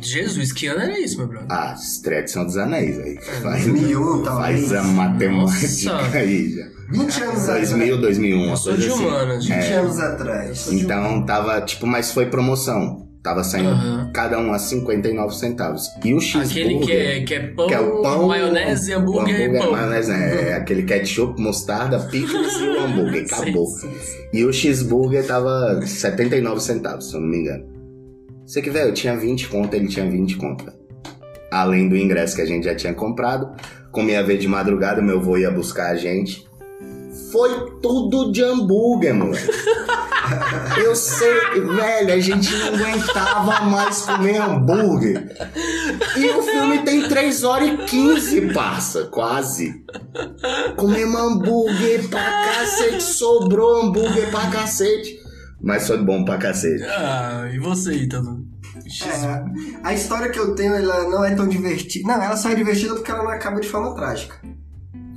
Jesus, que ano era isso, meu brother? Ah, estreia de São dos Anéis aí. Faz, 2001, talvez. faz a matemática Nossa. aí já. 20 anos atrás. 2000, 2001, Eu sou de assim. humanas, 20 gente. anos atrás. Então tava, tipo, mas foi promoção. Tava saindo Aham. cada um a 59 centavos. E o cheeseburger... Aquele que é, que é pão, que é pão, maionese, hambúrguer, e pão. maionese, né? É aquele ketchup, mostarda, picles e o hambúrguer. Acabou. Sim, sim, sim. E o cheeseburger tava 79 centavos, se eu não me engano. Você que, velho, eu tinha 20 conto, ele tinha 20 conto. Além do ingresso que a gente já tinha comprado. Como ia ver de madrugada, meu avô ia buscar a gente. Foi tudo de hambúrguer, moleque. Eu sei, velho, a gente não aguentava mais comer hambúrguer. E o filme tem 3 horas e 15, passa, quase. Comemos hambúrguer pra cacete, sobrou hambúrguer pra cacete. Mas foi bom pra cacete. Ah, e você, Ítalo? É, a história que eu tenho, ela não é tão divertida. Não, ela só é divertida porque ela não acaba de forma trágica.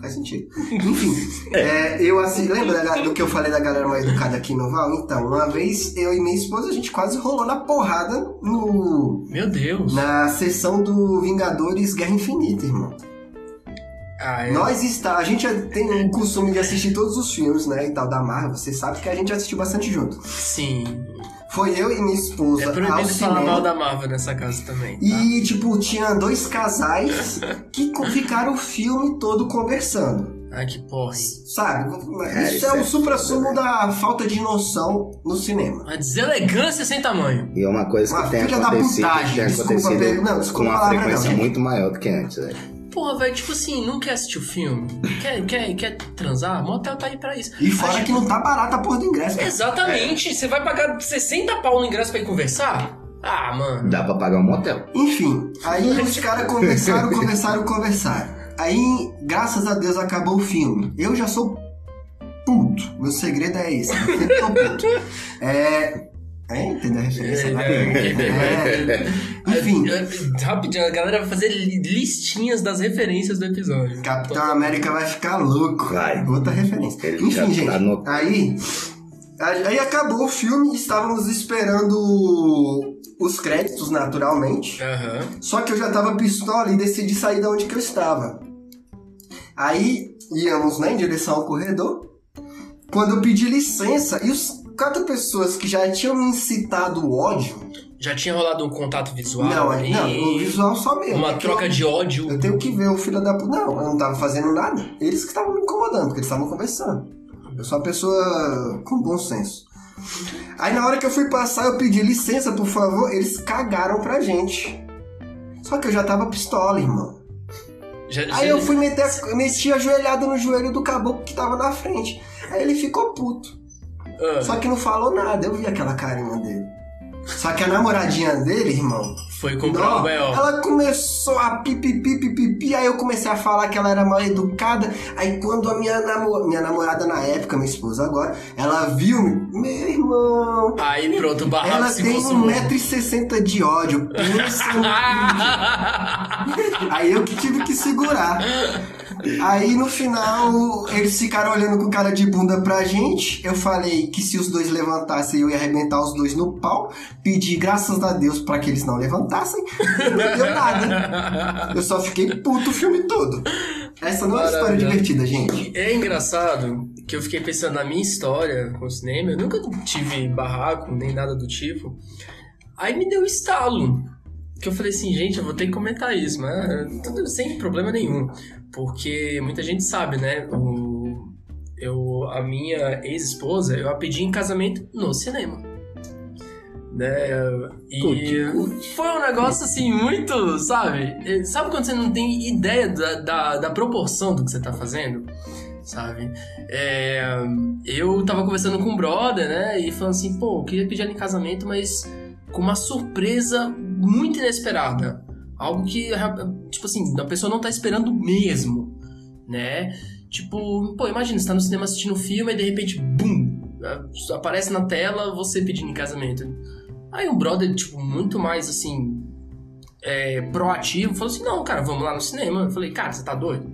Faz sentido. Enfim, é, eu assim, lembra da- do que eu falei da galera mal educada aqui no Val? Então, uma vez eu e minha esposa, a gente quase rolou na porrada no, Meu Deus. na sessão do Vingadores Guerra Infinita, irmão. Ah, é. Nós está, a gente tem o costume de assistir todos os filmes, né, e tal, da Marvel, você sabe que a gente assistiu bastante junto. Sim. Foi eu e minha esposa É ao proibido falar cinema. mal da Marvel nessa casa também. Tá? E, tipo, tinha dois casais que ficaram o filme todo conversando. Ai, que porra. Sabe? É, isso isso é é o supra-sumo da falta de noção no cinema. Uma deselegância sem tamanho. E é uma coisa que Uma tem filha da acontecido, putagem, tem desculpa, acontecido Pedro. Não, com desculpa a uma palavra frequência não, muito maior do que antes, velho. Porra, velho, tipo assim, não quer assistir o filme? Quer, quer, quer transar? Motel tá aí pra isso. E fora Acho que não tá barata a porra do ingresso. cara. Exatamente. Você vai pagar 60 pau no ingresso pra ir conversar? Ah, mano. Dá pra pagar um motel. Enfim, aí os caras conversaram, conversaram, conversaram. Aí, graças a Deus, acabou o filme. Eu já sou puto. Meu segredo é esse. Eu sempre tô puto. É. É, entendeu a referência? né? É. Enfim, É, Rapidinho, a galera vai fazer li- listinhas das referências do episódio. Capitão América vai ficar louco. Vai. Outra referência. Ele Enfim, gente. tá no- Aí. Aí acabou o filme e estávamos esperando os créditos, naturalmente. Aham. Só que eu já tava pistola e decidi sair da onde que eu estava. Aí íamos né, em direção ao corredor. Quando eu pedi licença, e os quatro pessoas que já tinham me incitado o ódio. Já tinha rolado um contato visual? não, ali? não, o visual só mesmo. Uma é troca eu, de ódio? Eu tenho que ver o filho da puta. Não, eu não tava fazendo nada. Eles que estavam me incomodando, porque eles estavam conversando. Eu sou uma pessoa com bom senso. Aí na hora que eu fui passar, eu pedi licença, por favor, eles cagaram pra gente. Só que eu já tava pistola, irmão. Já, já- Aí eu fui meter, a- meti a joelhada no joelho do caboclo que tava na frente. Aí ele ficou puto. Ah, Só que não falou nada, eu vi aquela carinha dele. Só que a namoradinha dele, irmão, Foi comprar o B.O. ela começou a pipipi, pipipi, aí eu comecei a falar que ela era mal educada. Aí quando a minha, namo- minha namorada na época, minha esposa agora, ela viu, meu irmão, Aí pronto, o barraco ela se tem consumou. 1,60m de ódio. Pensa no Aí eu que tive que segurar. Aí no final, eles ficaram olhando com cara de bunda pra gente. Eu falei que se os dois levantassem, eu ia arrebentar os dois no pau. Pedi graças a Deus pra que eles não levantassem. Não deu nada. Eu só fiquei puto o filme todo. Essa não é uma história divertida, gente. É engraçado que eu fiquei pensando na minha história com o cinema. Eu nunca tive barraco, nem nada do tipo. Aí me deu um estalo. Que eu falei assim, gente, eu vou ter que comentar isso, mas tudo sem problema nenhum. Porque muita gente sabe, né? O, eu, a minha ex-esposa, eu a pedi em casamento no cinema. Né? E foi um negócio assim, muito, sabe? Sabe quando você não tem ideia da, da, da proporção do que você tá fazendo? Sabe? É, eu tava conversando com um brother, né? E falando assim, pô, eu queria pedir ela em casamento, mas com uma surpresa muito inesperada. Algo que, tipo assim, a pessoa não tá esperando mesmo, né? Tipo, pô, imagina, você tá no cinema assistindo um filme e de repente, bum! Aparece na tela você pedindo em casamento. Aí um brother, tipo, muito mais assim, é, proativo, falou assim: não, cara, vamos lá no cinema. Eu falei, cara, você tá doido?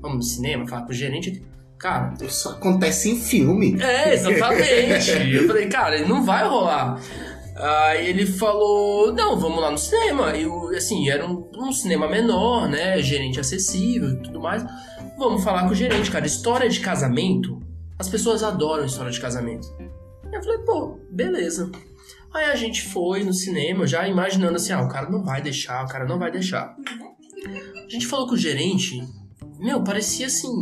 Vamos no cinema, falar pro gerente. Cara, Isso acontece em filme. é, exatamente. eu falei, cara, não vai rolar. Aí ele falou, não, vamos lá no cinema. Eu, assim, era um, um cinema menor, né? Gerente acessível e tudo mais. Vamos falar com o gerente, cara. História de casamento, as pessoas adoram história de casamento. Eu falei, pô, beleza. Aí a gente foi no cinema, já imaginando assim, ah, o cara não vai deixar, o cara não vai deixar. A gente falou com o gerente, meu, parecia assim.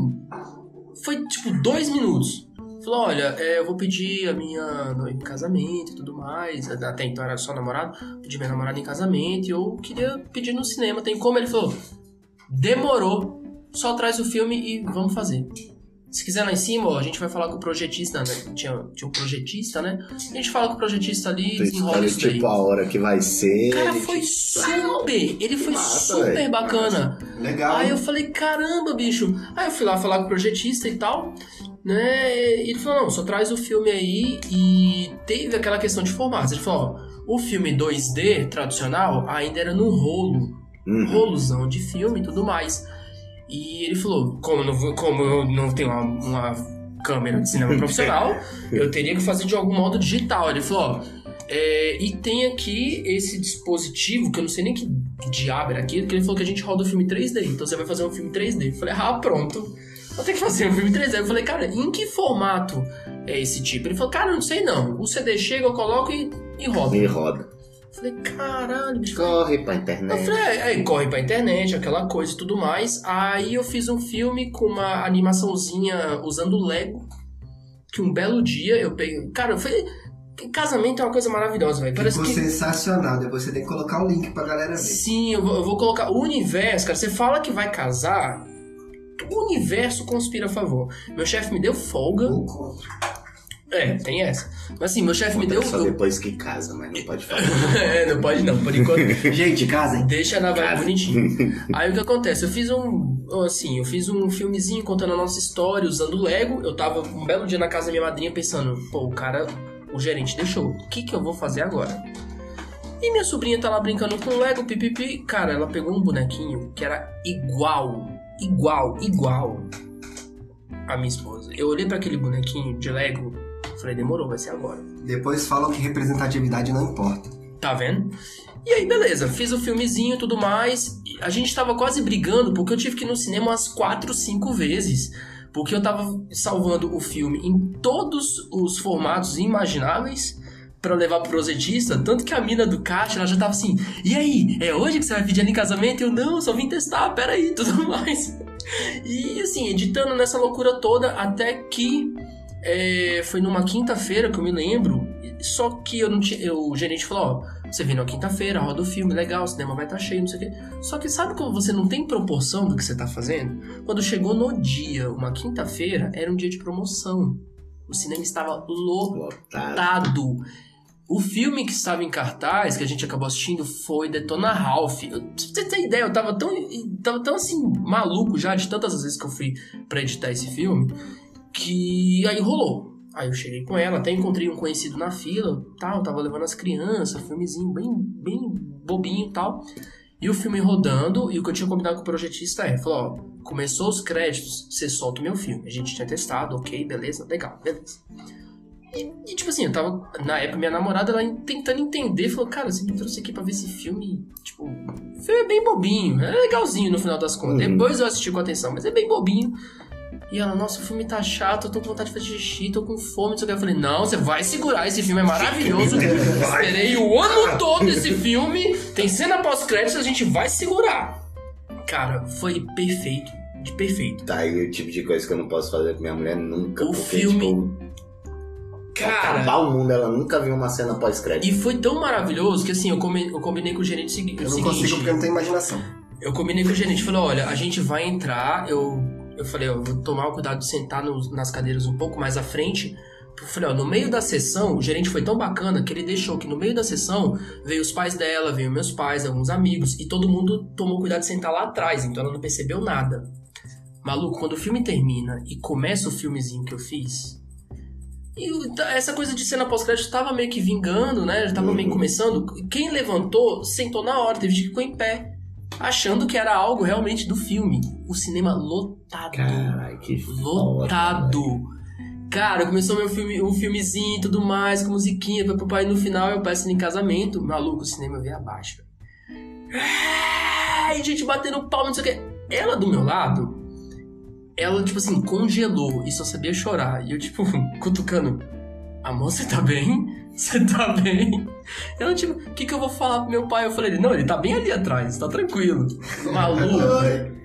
Foi tipo dois minutos. Falou, olha, é, eu vou pedir a minha noiva em casamento e tudo mais. Até então era só namorado. Pedi minha namorada em casamento e eu queria pedir no cinema. Tem como? Ele falou, demorou. Só traz o filme e vamos fazer. Se quiser lá em cima, ó, a gente vai falar com o projetista, né? Tinha, tinha um projetista, né? A gente fala com o projetista ali e desenrola isso daí. tipo a hora que vai ser. Cara, foi super! Ele foi Massa, super velho. bacana. Legal. Aí eu falei, caramba, bicho. Aí eu fui lá falar com o projetista e tal, né? E ele falou, não, só traz o filme aí e teve aquela questão de formatos. Ele falou, ó, o filme 2D tradicional ainda era no rolo, Uhum. rolozão de filme e tudo mais. E ele falou, como eu não, como eu não tenho uma, uma câmera de cinema profissional, eu teria que fazer de algum modo digital. Ele falou, ó, é, e tem aqui esse dispositivo, que eu não sei nem que diabo era aquilo, que ele falou que a gente roda o filme 3D. Então você vai fazer um filme 3D. Eu falei, ah, pronto. Vou ter que fazer um filme 3D. Eu falei, cara, em que formato é esse tipo? Ele falou, cara, eu não sei não. O CD chega, eu coloco e, e roda. E roda. Eu falei, caralho, bicho. Corre pra Eu internet. falei, é, aí corre pra internet, aquela coisa e tudo mais. Aí eu fiz um filme com uma animaçãozinha usando Lego. Que um belo dia eu peguei. Cara, foi. Casamento é uma coisa maravilhosa, velho. Parece Ficou que. sensacional. Depois você tem que colocar o link pra galera ver. Sim, eu vou, eu vou colocar. O universo, cara, você fala que vai casar. O universo conspira a favor. Meu chefe me deu folga. É, tem essa. Mas assim, meu chefe me deu. só depois que casa, mas não pode falar. é, não pode não, por enquanto. Gente, casem. Deixa na vibe Casa. bonitinho. Aí o que acontece? Eu fiz um. Assim, eu fiz um filmezinho contando a nossa história, usando Lego. Eu tava um belo dia na casa da minha madrinha pensando, pô, o cara, o gerente deixou. O que que eu vou fazer agora? E minha sobrinha tá lá brincando com Lego, pipipi. Cara, ela pegou um bonequinho que era igual, igual, igual a minha esposa. Eu olhei pra aquele bonequinho de Lego, falei, demorou, vai ser agora. Depois falam que representatividade não importa. Tá vendo? E aí, beleza, fiz o filmezinho e tudo mais. A gente tava quase brigando porque eu tive que ir no cinema umas 4, 5 vezes. Porque eu tava salvando o filme em todos os formatos imagináveis pra levar pro projetista. Tanto que a mina do caixa, ela já tava assim: E aí, é hoje que você vai pedir ela em casamento? Eu não, só vim testar, peraí, tudo mais. E assim, editando nessa loucura toda até que é, foi numa quinta-feira que eu me lembro. Só que eu não tinha. eu- o gerente falou: Ó, você vem na quinta-feira, roda o filme, legal, o cinema vai estar cheio, não sei o quê. Só que sabe quando você não tem proporção do que você tá fazendo? Quando chegou no dia, uma quinta-feira, era um dia de promoção. O cinema estava lotado. Lotado. O filme que estava em cartaz, que a gente acabou assistindo, foi Detona Ralph. Eu, pra você ter ideia, eu tava tão, tava tão assim, maluco já de tantas vezes que eu fui pra editar esse filme, que aí rolou. Aí eu cheguei com ela, até encontrei um conhecido na fila, tal, tava levando as crianças, filmezinho bem, bem bobinho e tal. E o filme rodando, e o que eu tinha combinado com o projetista é, falou, ó, começou os créditos, você solta o meu filme. A gente tinha testado, ok, beleza, legal, beleza. E, e, tipo assim, eu tava, na época, minha namorada, ela tentando entender, falou, cara, você me trouxe aqui pra ver esse filme, tipo, o filme é bem bobinho, é legalzinho no final das contas. Uhum. Depois eu assisti com atenção, mas é bem bobinho. E ela, nossa, o filme tá chato, eu tô com vontade de fazer xixi, tô com fome, não sei o que. Eu falei, não, você vai segurar, esse filme é maravilhoso. Esperei o ano todo esse filme, tem cena pós-créditos, a gente vai segurar. Cara, foi perfeito, de perfeito. Tá aí o tipo de coisa que eu não posso fazer com minha mulher nunca. O porque, filme- tipo, Cara, acabar o mundo, ela nunca viu uma cena pós-crédito. e foi tão maravilhoso que assim, eu, come- eu combinei com o gerente segui- o Eu não seguinte. consigo porque eu não tenho imaginação. Eu combinei com o gerente, falei, olha, a gente vai entrar, eu, eu falei, eu vou tomar o cuidado de sentar nos- nas cadeiras um pouco mais à frente. Eu falei, ó, no meio da sessão, o gerente foi tão bacana que ele deixou que no meio da sessão veio os pais dela, veio meus pais, alguns amigos, e todo mundo tomou cuidado de sentar lá atrás, então ela não percebeu nada. Maluco, quando o filme termina e começa o filmezinho que eu fiz, e essa coisa de cena pós-crédito tava meio que vingando, né? Já tava meio Uhum. começando. Quem levantou, sentou na hora, teve gente que ficou em pé achando que era algo realmente do filme. O cinema lotado. Caralho, que foda, lotado. Cara, começou meu filme, um filmezinho e tudo mais, com musiquinha, foi pro pai no final eu peço em casamento. Maluco, o cinema veio abaixo. E gente batendo palma, não sei o que. Ela do meu lado, ela, tipo assim, congelou e só sabia chorar. E eu, tipo, cutucando. Amor, você tá bem? Você tá bem? Ela, tipo, o que, que eu vou falar pro meu pai? Eu falei, não, ele tá bem ali atrás, tá tranquilo. Maluco.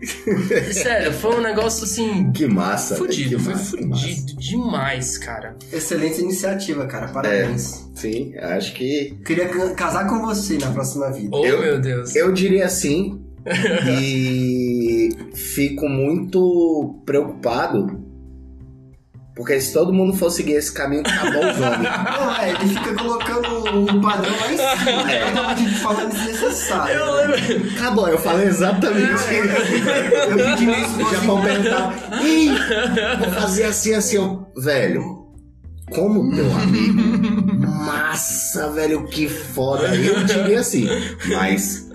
Sério, foi um negócio assim. Que massa. Fudido, que foi massa, fudido demais, cara. Excelente iniciativa, cara. Parabéns. Sim, acho que. Queria ca- casar com você na próxima vida. Oh, Eu- meu Deus. Eu diria sim. e fico muito preocupado. Porque se todo mundo for seguir esse caminho, acabou os homens. Não, é, ele fica colocando o padrão lá em cima. É totalmente de forma desnecessária. Eu lembro. Acabou, eu falei exatamente Eu isso. pedi isso Já vão perguntar. Ih, vou fazer assim, assim. Eu, velho, como teu amigo, massa, velho, que foda. Eu diria assim, mas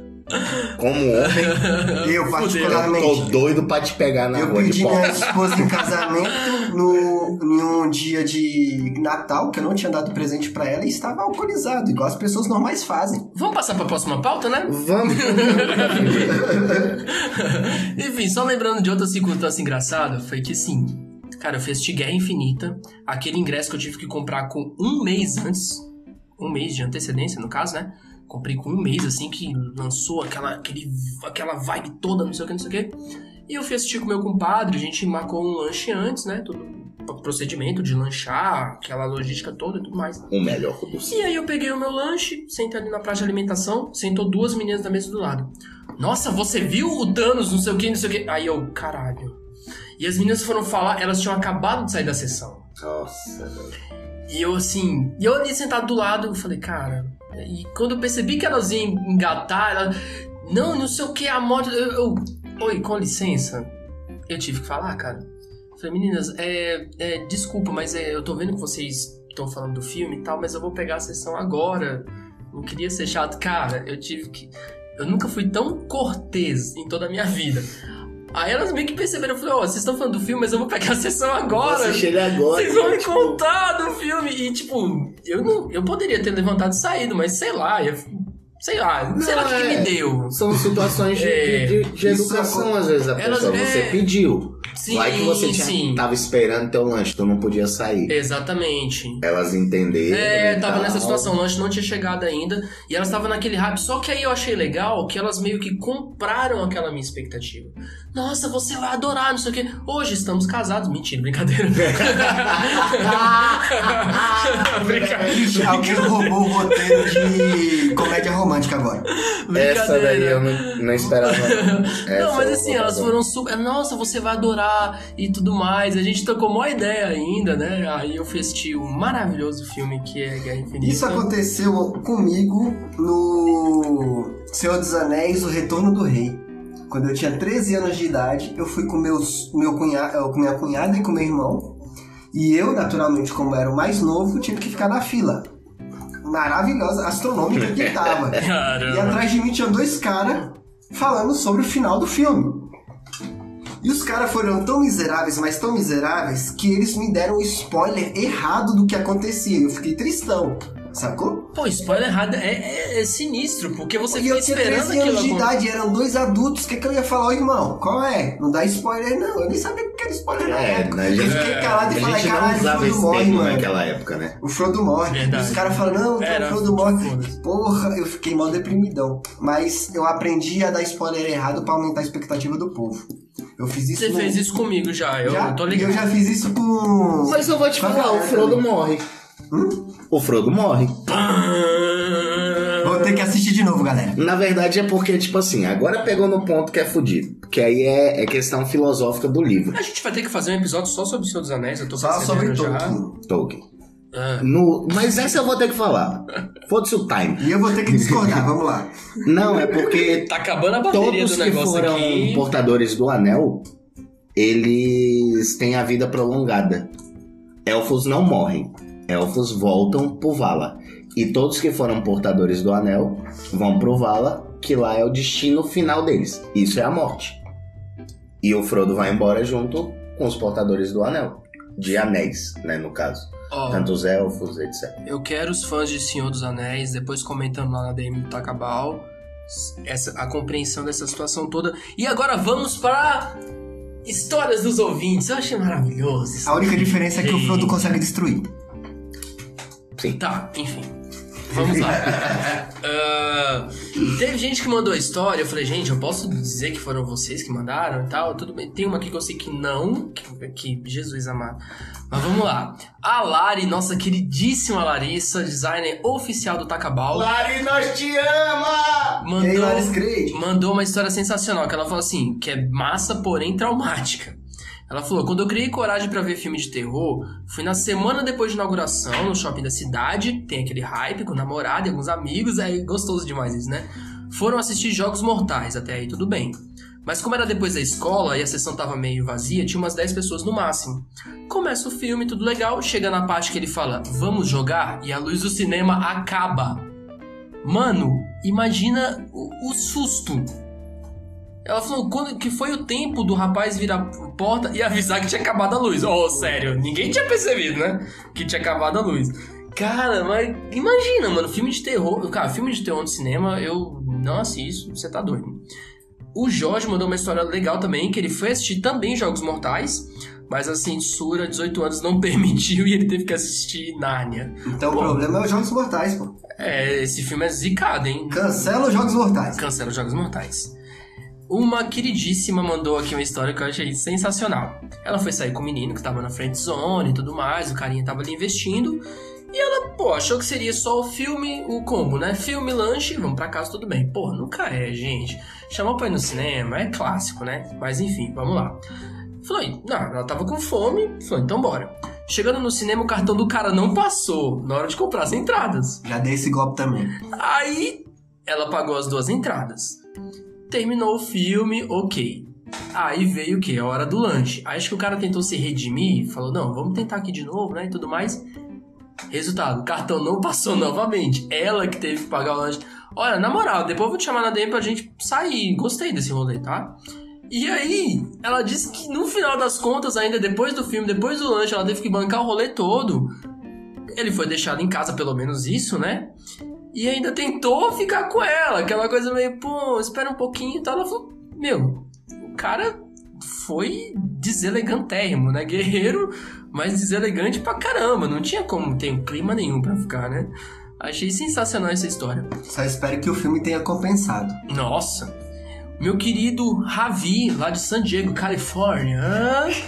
como homem, Eu, eu particularmente. tô doido pra te pegar na Eu rua de pedi minha esposa em casamento no, em um dia de Natal, que eu não tinha dado presente pra ela e estava alcoolizado, igual as pessoas normais fazem. Vamos passar pra próxima pauta, né? Vamos. Enfim, só lembrando de outra circunstância engraçada, foi que sim, cara, eu assistir Guerra Infinita, aquele ingresso que eu tive que comprar com um mês antes, um mês de antecedência, no caso, né? Comprei com um mês, assim, que lançou aquela, aquele, aquela vibe toda, não sei o que, não sei o que. E eu fui assistir com meu compadre, a gente marcou um lanche antes, né? Todo procedimento de lanchar, aquela logística toda e tudo mais. O melhor dos. E aí eu peguei o meu lanche, sentei ali na praça de alimentação, sentou duas meninas na mesa do lado. Nossa, você viu o Thanos, não sei o que, não sei o que. Aí eu, caralho. E as meninas foram falar, elas tinham acabado de sair da sessão. Nossa, velho. E eu assim, e eu ali sentado do lado, eu falei, cara. E quando eu percebi que elas iam engatar, ela. Não, não sei o que, a moto. Eu, eu, Oi, com licença. Eu tive que falar, cara. Falei, meninas, é, é, desculpa, mas é, eu tô vendo que vocês estão falando do filme e tal, mas eu vou pegar a sessão agora. Não queria ser chato. Cara, eu tive que. Eu nunca fui tão cortês em toda a minha vida. Aí elas meio que perceberam, eu falei, ó, vocês estão falando do filme, mas eu vou pegar a sessão agora. Você chega agora. Vocês vão me tipo, contar do filme. E, tipo, eu não. Eu poderia ter levantado e saído, mas sei lá. Eu, sei lá, sei lá o que, que é. me deu. São situações de, É, de- de educação, é- às vezes, a Elas- pessoa. Você é. pediu. Sim, Vai que você tinha, sim. tava esperando teu lanche, tu não podia sair. Exatamente. Elas entenderam. É, tava tal. nessa situação, o lanche não tinha chegado ainda. E elas estavam naquele hype. Só que aí eu achei legal que elas meio que compraram aquela minha expectativa. Nossa, você vai adorar, não sei o quê. Hoje estamos casados. Mentira, brincadeira. brincadeira. Alguém roubou o roteiro de comédia romântica agora. Essa daí eu não, não esperava. Não, mas assim, elas foram super. Nossa, você vai adorar e tudo mais. A gente tocou uma ideia ainda, né? Aí eu assistir um maravilhoso filme que é Guerra Infinita. Isso aconteceu comigo no Senhor dos Anéis, O Retorno do Rei. Quando eu tinha 13 anos de idade, eu fui com, meus, meu cunha, eh, com minha cunhada e com meu irmão. E eu, naturalmente, como era o mais novo, tive que ficar na fila. Maravilhosa, astronômica que tava. E atrás de mim tinha dois caras falando sobre o final do filme. E os caras foram tão miseráveis, mas tão miseráveis, que eles me deram o spoiler errado do que acontecia. Eu fiquei tristão, sacou? Pô, spoiler errado é, é- é sinistro, porque você e fica eu tinha esperando 13 anos aquilo de idade, eram dois adultos. O que, que eu ia falar, ô irmão? Qual é? Não dá spoiler, não. Eu nem sabia o que era spoiler na É, época. né, Eu gente- fiquei calado e falei, caralho, o Frodo morre, mano. naquela época, né? O Frodo morre. Verdade. E os caras falam, não, Era, o Frodo morre. Porra, eu fiquei mal deprimidão. Mas eu aprendi a dar spoiler errado pra aumentar a expectativa do povo. Eu fiz isso Você no- fez isso comigo já, eu já, tô ligado. eu já fiz isso com. Mas eu vou te falar, o Frodo também. morre. Hum? O Frodo morre. Vou ter que assistir de novo, galera. Na verdade é porque, tipo assim, agora pegou no ponto que é fudido. Que aí é, é questão filosófica do livro. A gente vai ter que fazer um episódio só sobre o Senhor dos Anéis, eu tô Só sobre já. Tolkien. Tolkien. Ah, No, mas essa eu vou ter que falar. Foda-se o time. E eu vou ter que discordar, vamos lá. Não, é porque tá acabando a bateria todos do que negócio foram aqui. portadores do anel, eles têm a vida prolongada. Elfos não morrem. Elfos voltam pro Vala. E todos que foram portadores do anel vão pro Vala, que lá é o destino final deles. Isso é a morte. E o Frodo vai embora junto com os portadores do anel. De anéis, né, no caso. Ó, Tanto os elfos, etc. eu quero os fãs de Senhor dos Anéis, depois comentando lá na DM do Takabal, essa, a compreensão dessa situação toda. E agora vamos para histórias dos ouvintes. Eu achei maravilhoso. A única diferença é que o Frodo consegue destruir. Tá, enfim. Vamos lá. Ah, teve gente que mandou a história. Eu falei, gente, eu posso dizer que foram vocês que mandaram e tal? Tudo bem. Tem uma aqui que eu sei que não. Que, que Jesus amado. Mas vamos lá. A Lari, nossa queridíssima Larissa, designer oficial do Takabal, Lari, nós te ama! E aí, mandou, Grade? mandou uma história sensacional. Que ela falou assim: que é massa, porém traumática. Ela falou: quando eu criei coragem pra ver filme de terror, fui na semana depois de inauguração, no shopping da cidade, tem aquele hype com o namorado e alguns amigos, é gostoso demais isso, né? Foram assistir Jogos Mortais, até aí tudo bem. Mas como era depois da escola e a sessão tava meio vazia, tinha umas 10 pessoas no máximo. Começa o filme, tudo legal, chega na parte que ele fala, vamos jogar, e a luz do cinema acaba. Mano, imagina o, o susto. Ela falou quando, que foi o tempo do rapaz virar a porta e avisar que tinha acabado a luz. Oh, sério, ninguém tinha percebido, né? Que tinha acabado a luz. Cara, mas imagina, mano, filme de terror. Cara, filme de terror no cinema eu não assisto, você tá doido. O Jorge mandou uma história legal também, que ele foi assistir também Jogos Mortais, mas a censura, 18 anos, não permitiu e ele teve que assistir Nárnia. Então Pô. o problema é os Jogos Mortais, pô. É, esse filme é zicado, hein? Cancela os Jogos Mortais. Cancela os Jogos Mortais. Uma queridíssima mandou aqui uma história que eu achei sensacional. Ela foi sair com o menino que tava na frente zone e tudo mais, o carinha tava ali investindo. E ela, pô, achou que seria só o filme, o combo, né? Filme, lanche, vamos pra casa, tudo bem. Pô, nunca é, gente. Chamou pra ir no cinema, é clássico, né? Mas enfim, vamos lá. Falei, não, ela tava com fome, falou, então bora. Chegando no cinema, o cartão do cara não passou na hora de comprar as entradas. Já dei esse golpe também. Aí ela pagou as duas entradas. Terminou o filme, ok. Aí veio o quê? A hora do lanche. Acho que o cara tentou se redimir, falou, não, vamos tentar aqui de novo, né? E tudo mais. Resultado, o cartão não passou novamente. Ela que teve que pagar o lanche. Olha, na moral, depois eu vou te chamar na DM pra gente sair. Gostei desse rolê, tá? E aí, ela disse que no final das contas, ainda depois do filme, depois do lanche, ela teve que bancar o rolê todo. Ele foi deixado em casa, pelo menos isso, né? E ainda tentou ficar com ela, aquela coisa meio, pô, espera um pouquinho e tal. Ela falou, meu, o cara foi deselegantérrimo, né? Guerreiro, mas deselegante pra caramba. Não tinha como ter um clima nenhum pra ficar, né? Achei sensacional essa história. Só espero que o filme tenha compensado. Nossa. Meu querido Ravi, lá de San Diego, Califórnia.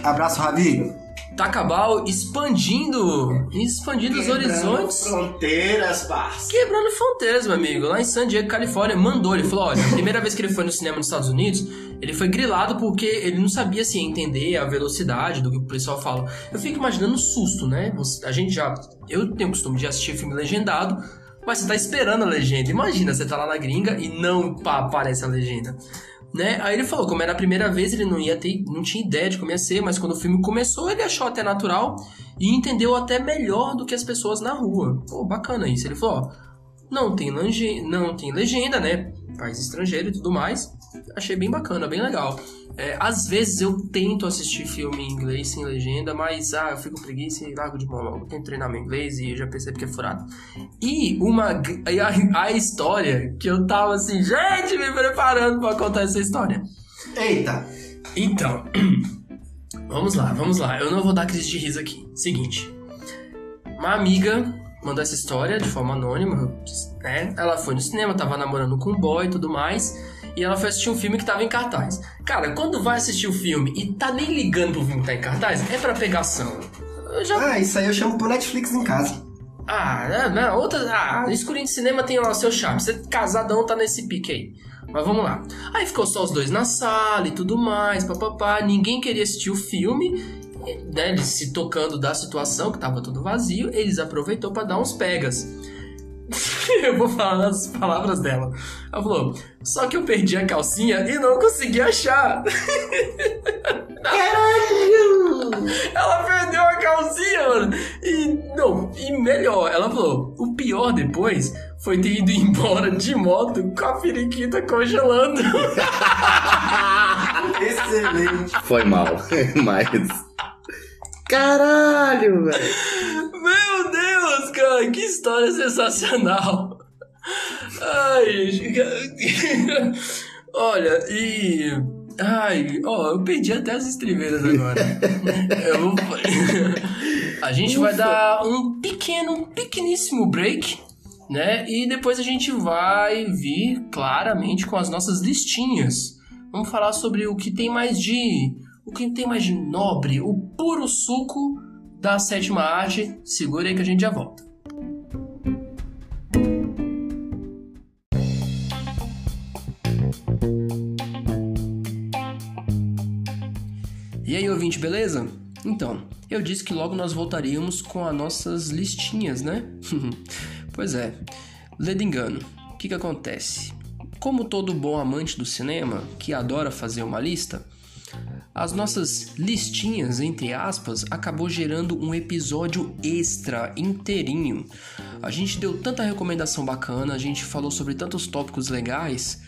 Abraço, Ravi. Takabal expandindo, expandindo os horizontes. Fronteiras, parça. Quebrando fronteiras, meu amigo. Lá em San Diego, Califórnia, mandou. Ele falou: olha, a primeira vez que ele foi no cinema nos Estados Unidos, ele foi grilado porque ele não sabia se entender a velocidade do que o pessoal fala. Eu fico imaginando o susto, né? A gente já. Eu tenho o costume de assistir filme legendado, mas você tá esperando a legenda. Imagina, você tá lá na gringa e não pá, aparece a legenda. Né? Aí ele falou, como era a primeira vez, ele não ia ter, não tinha ideia de como ia ser, mas quando o filme começou, ele achou até natural e entendeu até melhor do que as pessoas na rua. Pô, bacana isso. Ele falou, ó, não tem, legenda, não tem legenda, né? País estrangeiro e tudo mais. Achei bem bacana, bem legal. É, às vezes eu tento assistir filme em inglês sem legenda, mas ah, eu fico preguiça e largo de mão logo. Tento treinar meu inglês e já percebo que é furado. E uma a, a história que eu tava assim, gente, me preparando para contar essa história. Eita! Então, vamos lá, vamos lá. Eu não vou dar crise de riso aqui. Seguinte, uma amiga mandou essa história de forma anônima, né? Ela foi no cinema, tava namorando com um boy e tudo mais e ela foi assistir um filme que tava em cartaz. Cara, quando vai assistir o filme e tá nem ligando pro filme que tá em cartaz, é pra pegação. Já... Ah, isso aí eu chamo pro Netflix em casa. Ah, não, outra. Ah, escurinho de cinema tem lá o seu charme. Você casadão tá nesse pique aí. Mas vamos lá. Aí ficou só os dois na sala e tudo mais, papapá. Ninguém queria assistir o filme, né? Se tocando da situação, que tava tudo vazio. Eles aproveitou para dar uns pegas. eu vou falar as palavras dela. Ela falou: Só que eu perdi a calcinha e não consegui achar. Caralho! Ela perdeu a calcinha, mano. E não, e melhor, ela falou: O pior depois foi ter ido embora de moto com a periquita congelando. Excelente. Foi mal, mas. Caralho, velho! Meu Deus, cara, que história sensacional! Ai, olha, e. Ai, ó, eu perdi até as estribeiras agora. eu vou... A gente Ufa. vai dar um pequeno, um pequeníssimo break, né? E depois a gente vai vir claramente com as nossas listinhas. Vamos falar sobre o que tem mais de o que tem mais nobre, o puro suco da sétima arte. Segura aí que a gente já volta. E aí, ouvinte, beleza? Então, eu disse que logo nós voltaríamos com as nossas listinhas, né? pois é, lendo engano, o que, que acontece? Como todo bom amante do cinema que adora fazer uma lista, as nossas listinhas, entre aspas, acabou gerando um episódio extra inteirinho. A gente deu tanta recomendação bacana, a gente falou sobre tantos tópicos legais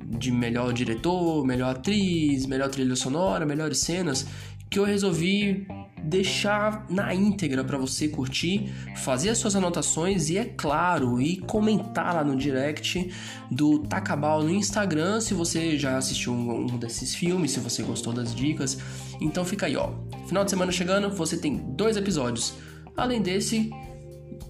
de melhor diretor, melhor atriz, melhor trilha sonora, melhores cenas, que eu resolvi deixar na íntegra para você curtir, fazer as suas anotações e é claro, e comentar lá no direct do Takabal no Instagram se você já assistiu um, um desses filmes, se você gostou das dicas. Então fica aí, ó. Final de semana chegando, você tem dois episódios. Além desse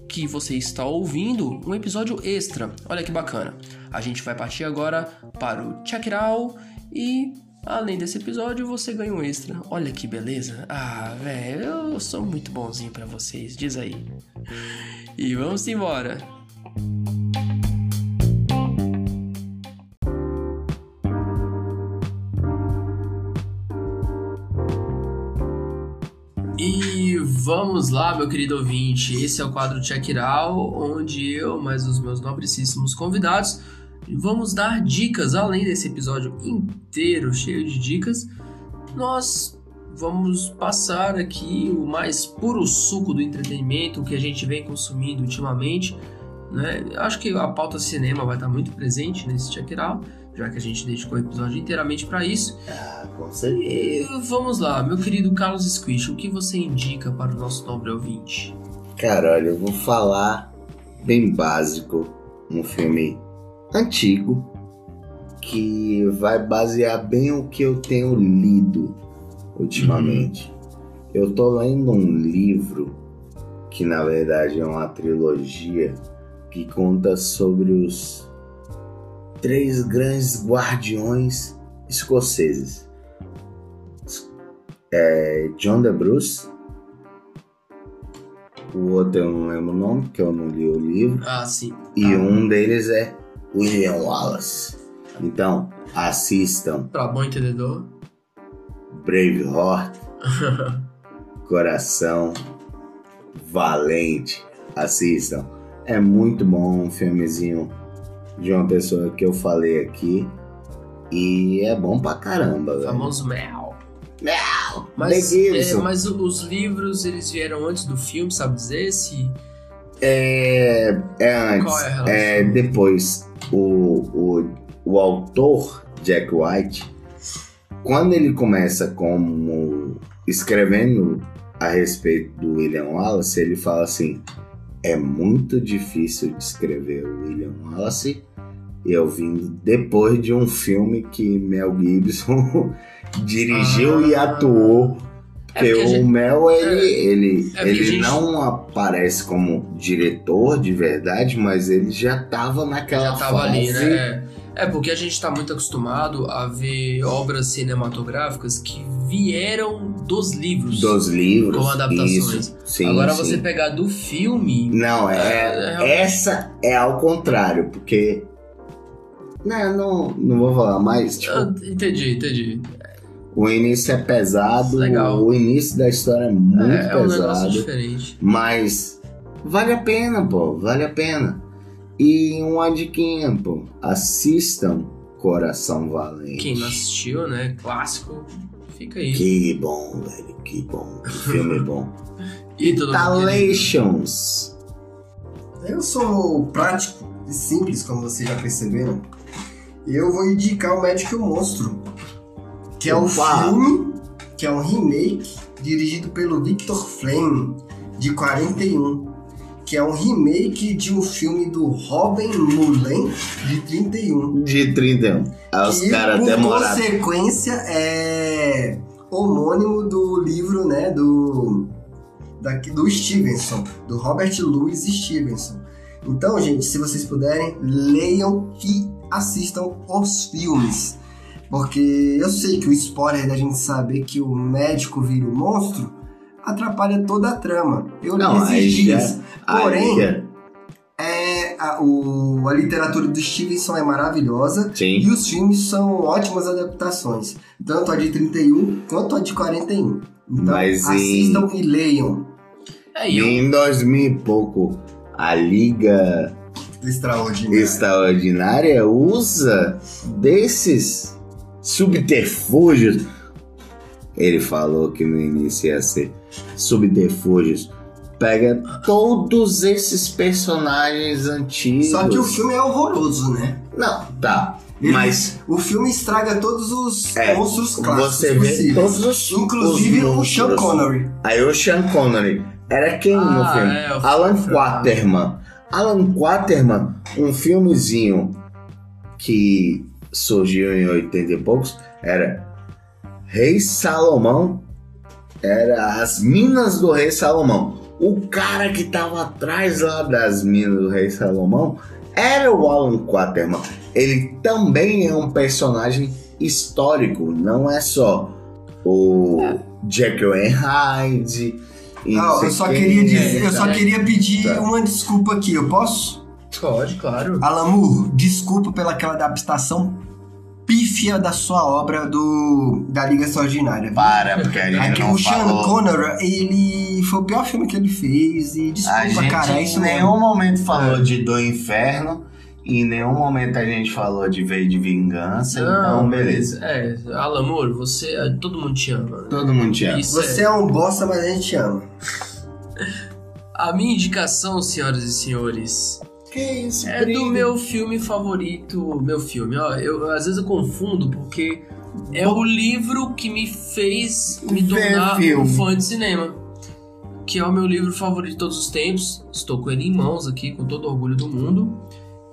que você está ouvindo, um episódio extra. Olha que bacana. A gente vai partir agora para o Out e Além desse episódio, você ganha um extra. Olha que beleza. Ah, velho, eu sou muito bonzinho para vocês, diz aí. E vamos embora. E vamos lá, meu querido ouvinte. Esse é o quadro Check onde eu, mais os meus nobrecíssimos convidados, vamos dar dicas, além desse episódio inteiro cheio de dicas, nós vamos passar aqui o mais puro suco do entretenimento que a gente vem consumindo ultimamente. Né? Acho que a pauta cinema vai estar muito presente nesse check out, já que a gente dedicou o episódio inteiramente para isso. Ah, com certeza. E vamos lá, meu querido Carlos Squish, o que você indica para o nosso nobre ouvinte? Cara, olha, eu vou falar bem básico, um filme antigo que vai basear bem o que eu tenho lido ultimamente. Uhum. Eu tô lendo um livro que na verdade é uma trilogia que conta sobre os três grandes guardiões escoceses. É John the Bruce, o outro eu não lembro o nome, porque eu não li o livro. Ah, sim. E Tá. um deles é William Wallace. Então, assistam Pra bom entendedor. Braveheart, Coração Valente. Assistam. É muito bom um filmezinho de uma pessoa que eu falei aqui. E é bom pra caramba, velho. famoso Mel. Mel! Mas, é, mas os livros, eles vieram antes do filme, sabe dizer? Se... É, é antes. Qual é a relação? É depois. O, o, o autor, Jack White, quando ele começa como escrevendo a respeito do William Wallace, ele fala assim: é muito difícil de escrever o William Wallace. Eu vim depois de um filme que Mel Gibson dirigiu e Ah. Atuou É porque porque o gente- Mel, ele, é, ele, é porque a ele gente- não aparece como diretor de verdade, mas ele já tava naquela já tava fase. ali, né? É, é porque a gente tá muito acostumado a ver obras cinematográficas que vieram dos livros. Dos livros. Como adaptações. Isso, sim, Agora sim. você pegar do filme. Não, É, é, é, essa é ao contrário, porque... Não, não, não vou falar mais, tipo, Ah, entendi, entendi. O início é pesado, Legal. o início da história é muito é, é um pesado. diferente. Mas vale a pena, pô, vale a pena. E uma diquinha, pô, assistam Coração Valente. Quem não assistiu, né? Clássico, fica aí. Que bom, velho, que bom. Que filme bom. E todo mundo Talations. Eu sou prático e simples, como vocês já perceberam. E eu vou indicar o Médico e o Monstro. Que é um filme, que é um remake, dirigido pelo Victor Flame, de 41. Que é um remake de um filme do Robin Mullen, de 31. De 31. Aí os caras por demoraram. consequência, é homônimo do livro, né, do, da, do Stevenson, do Robert Louis Stevenson. Então, gente, se vocês puderem, leiam e assistam os filmes. Porque eu sei que o spoiler da gente saber que o médico vira o monstro atrapalha toda a trama. Eu Não, dias. Aí, Porém, é, a, o- a literatura do Stevenson é maravilhosa. Sim. E os filmes são ótimas adaptações, tanto a de 31 quanto a de 41. Então, Mas em- assistam e leiam. É, e eu, Em 2000 e pouco, a Liga Extraordinário. Extraordinária usa desses subterfúgios. Ele falou que no início ia ser subterfúgios. Pega todos esses personagens antigos. Só que o filme é horroroso, né? Não, tá. Ele- Mas O filme estraga todos os É, monstros clássicos você vê possíveis. todos os Inclusive os o Sean. Connery. Aí o Sean Connery era quem no Ah, filme? é, Alan filme- Quaterman. Alan Quaterman, um filmezinho que surgiu em 80 e poucos, era Rei Salomão, era as Minas do Rei Salomão. O cara que tava atrás lá das Minas do Rei Salomão era o Alan Quaterman. Ele também é um personagem histórico, não é só o Jekyll and Hyde. não eu só quem. queria dizer, eu só queria pedir Tá. uma desculpa aqui, eu posso? Pode, claro. Alan Moore, desculpa pela aquela adaptação pífia da sua obra do da Liga Extraordinária. Para, porque a gente não o Sean falou. Connery, ele foi o pior filme que ele fez e A desculpa, gente cara, é isso em mesmo. nenhum momento falou de Do Inferno. E em nenhum momento a gente falou de V de Vingança. então, beleza. É, Alan Moore, você. Todo mundo te ama. né? Todo mundo te ama. Isso Você é. é um bosta, mas a gente ama. A minha indicação, senhoras e senhores, Que isso, é do meu filme favorito. Meu filme, ó. Eu, às vezes eu confundo porque é o livro que me fez me tornar um fã de cinema. Que é o meu livro favorito de todos os tempos. Estou com ele em mãos aqui, com todo o orgulho do mundo.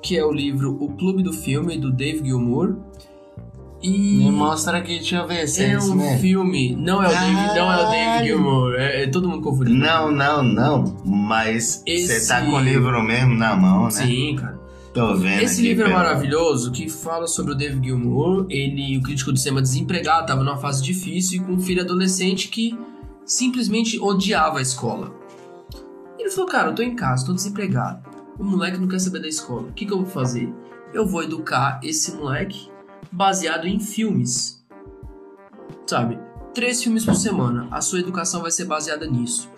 Que é o livro O Clube do Filme, do Dave Gilmour. E. Me mostra aqui, deixa eu ver se é, É um filme. Não é o David, não é o David. Gilmour. É, é todo mundo confundindo. Não, não, não. Mas Esse- você tá com o livro mesmo na mão, né? Sim, cara. Tô vendo. Esse livro é maravilhoso que fala sobre o David Gilmour. Ele, o crítico de cinema desempregado, tava numa fase difícil e com um filho adolescente que simplesmente odiava a escola. Ele falou, cara, eu tô em casa, tô desempregado. O moleque não quer saber da escola. O que, que eu vou fazer? Eu vou educar esse moleque baseado em filmes. Sabe? Três filmes por semana. A sua educação vai ser baseada nisso.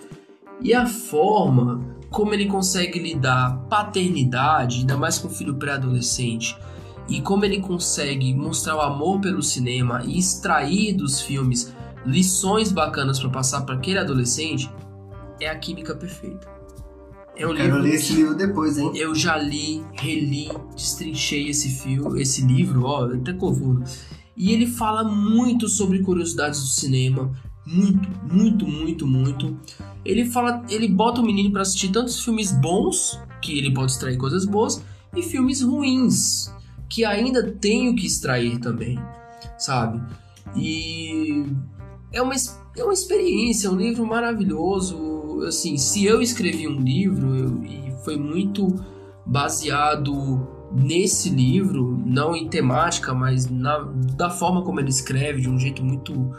E a forma como ele consegue lidar paternidade, ainda mais com o filho pré-adolescente, e como ele consegue mostrar o amor pelo cinema e extrair dos filmes lições bacanas para passar para aquele adolescente, é a química perfeita. É um Quero livro ler esse livro depois, hein? Eu já li, reli, destrinchei esse filme, esse livro, ó, até confundo. E ele fala muito sobre curiosidades do cinema, muito, muito, muito, muito. Ele fala, ele bota o menino para assistir tantos filmes bons, que ele pode extrair coisas boas, e filmes ruins, que ainda tem o que extrair também, sabe? E é uma, é uma experiência, é um livro maravilhoso. Assim, se eu escrevi um livro eu, e foi muito baseado nesse livro, não em temática, mas na, da forma como ele escreve, de um jeito muito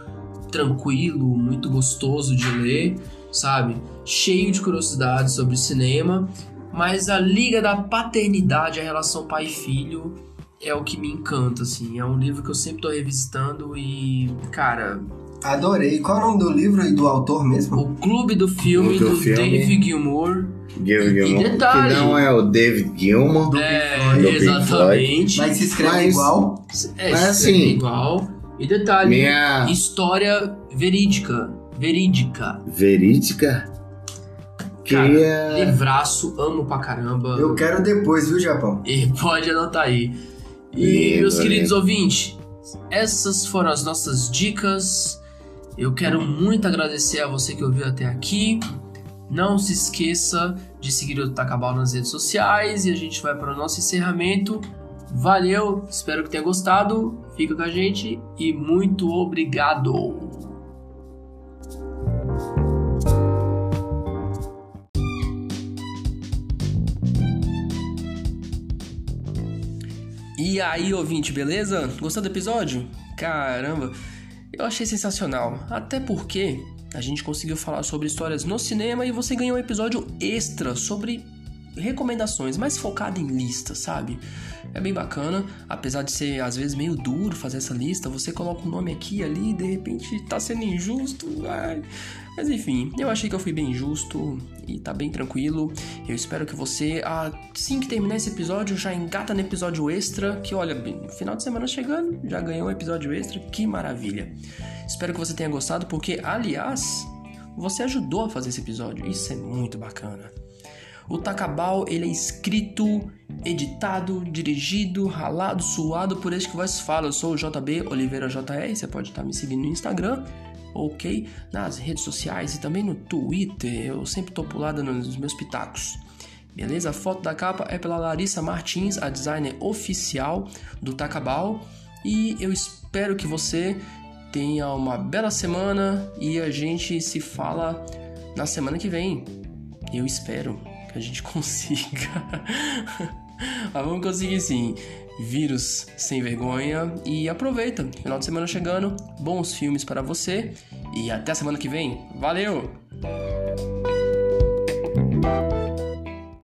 tranquilo, muito gostoso de ler, sabe? Cheio de curiosidades sobre cinema, mas a liga da paternidade, a relação pai e filho é o que me encanta, assim. É um livro que eu sempre tô revisitando e, cara, Adorei. Qual é o nome do livro e do autor mesmo? O Clube do Filme do, do filme. Dave Gilmour. Gilmour. E detalhe, que não é o David Gilmour. É, do exatamente. Mas se escreve Mas, igual. É, Mas, assim, igual. E detalhe, minha... história verídica. Verídica. Verídica? Cara, Queria... livraço, amo pra caramba. Eu quero depois, viu, Japão? E pode anotar aí. E, e meus queridos ouvintes, essas foram as nossas dicas eu quero muito agradecer a você que ouviu até aqui. Não se esqueça de seguir o Tacabal nas redes sociais e a gente vai para o nosso encerramento. Valeu, espero que tenha gostado. Fica com a gente e muito obrigado. E aí, ouvinte, beleza? Gostou do episódio? Caramba! Eu achei sensacional, até porque a gente conseguiu falar sobre histórias no cinema e você ganhou um episódio extra sobre recomendações, mais focado em lista, sabe? É bem bacana, apesar de ser às vezes meio duro fazer essa lista, você coloca um nome aqui e ali e de repente tá sendo injusto. Ai. Mas enfim, eu achei que eu fui bem justo e tá bem tranquilo. Eu espero que você, assim que terminar esse episódio, já engata no episódio extra. Que olha, final de semana chegando, já ganhou um episódio extra, que maravilha. Espero que você tenha gostado, porque aliás, você ajudou a fazer esse episódio. Isso é muito bacana. O Takabal, ele é escrito, editado, dirigido, ralado, suado por este que vos fala. Eu sou o JB Oliveira JR, você pode estar me seguindo no Instagram, ok? Nas redes sociais e também no Twitter, eu sempre tô pulada nos meus pitacos. Beleza? A foto da capa é pela Larissa Martins, a designer oficial do Takabal. E eu espero que você tenha uma bela semana e a gente se fala na semana que vem. Eu espero que a gente consiga. Mas vamos conseguir sim. Vírus sem vergonha. E aproveita. Final de semana chegando. Bons filmes para você. E até semana que vem. Valeu!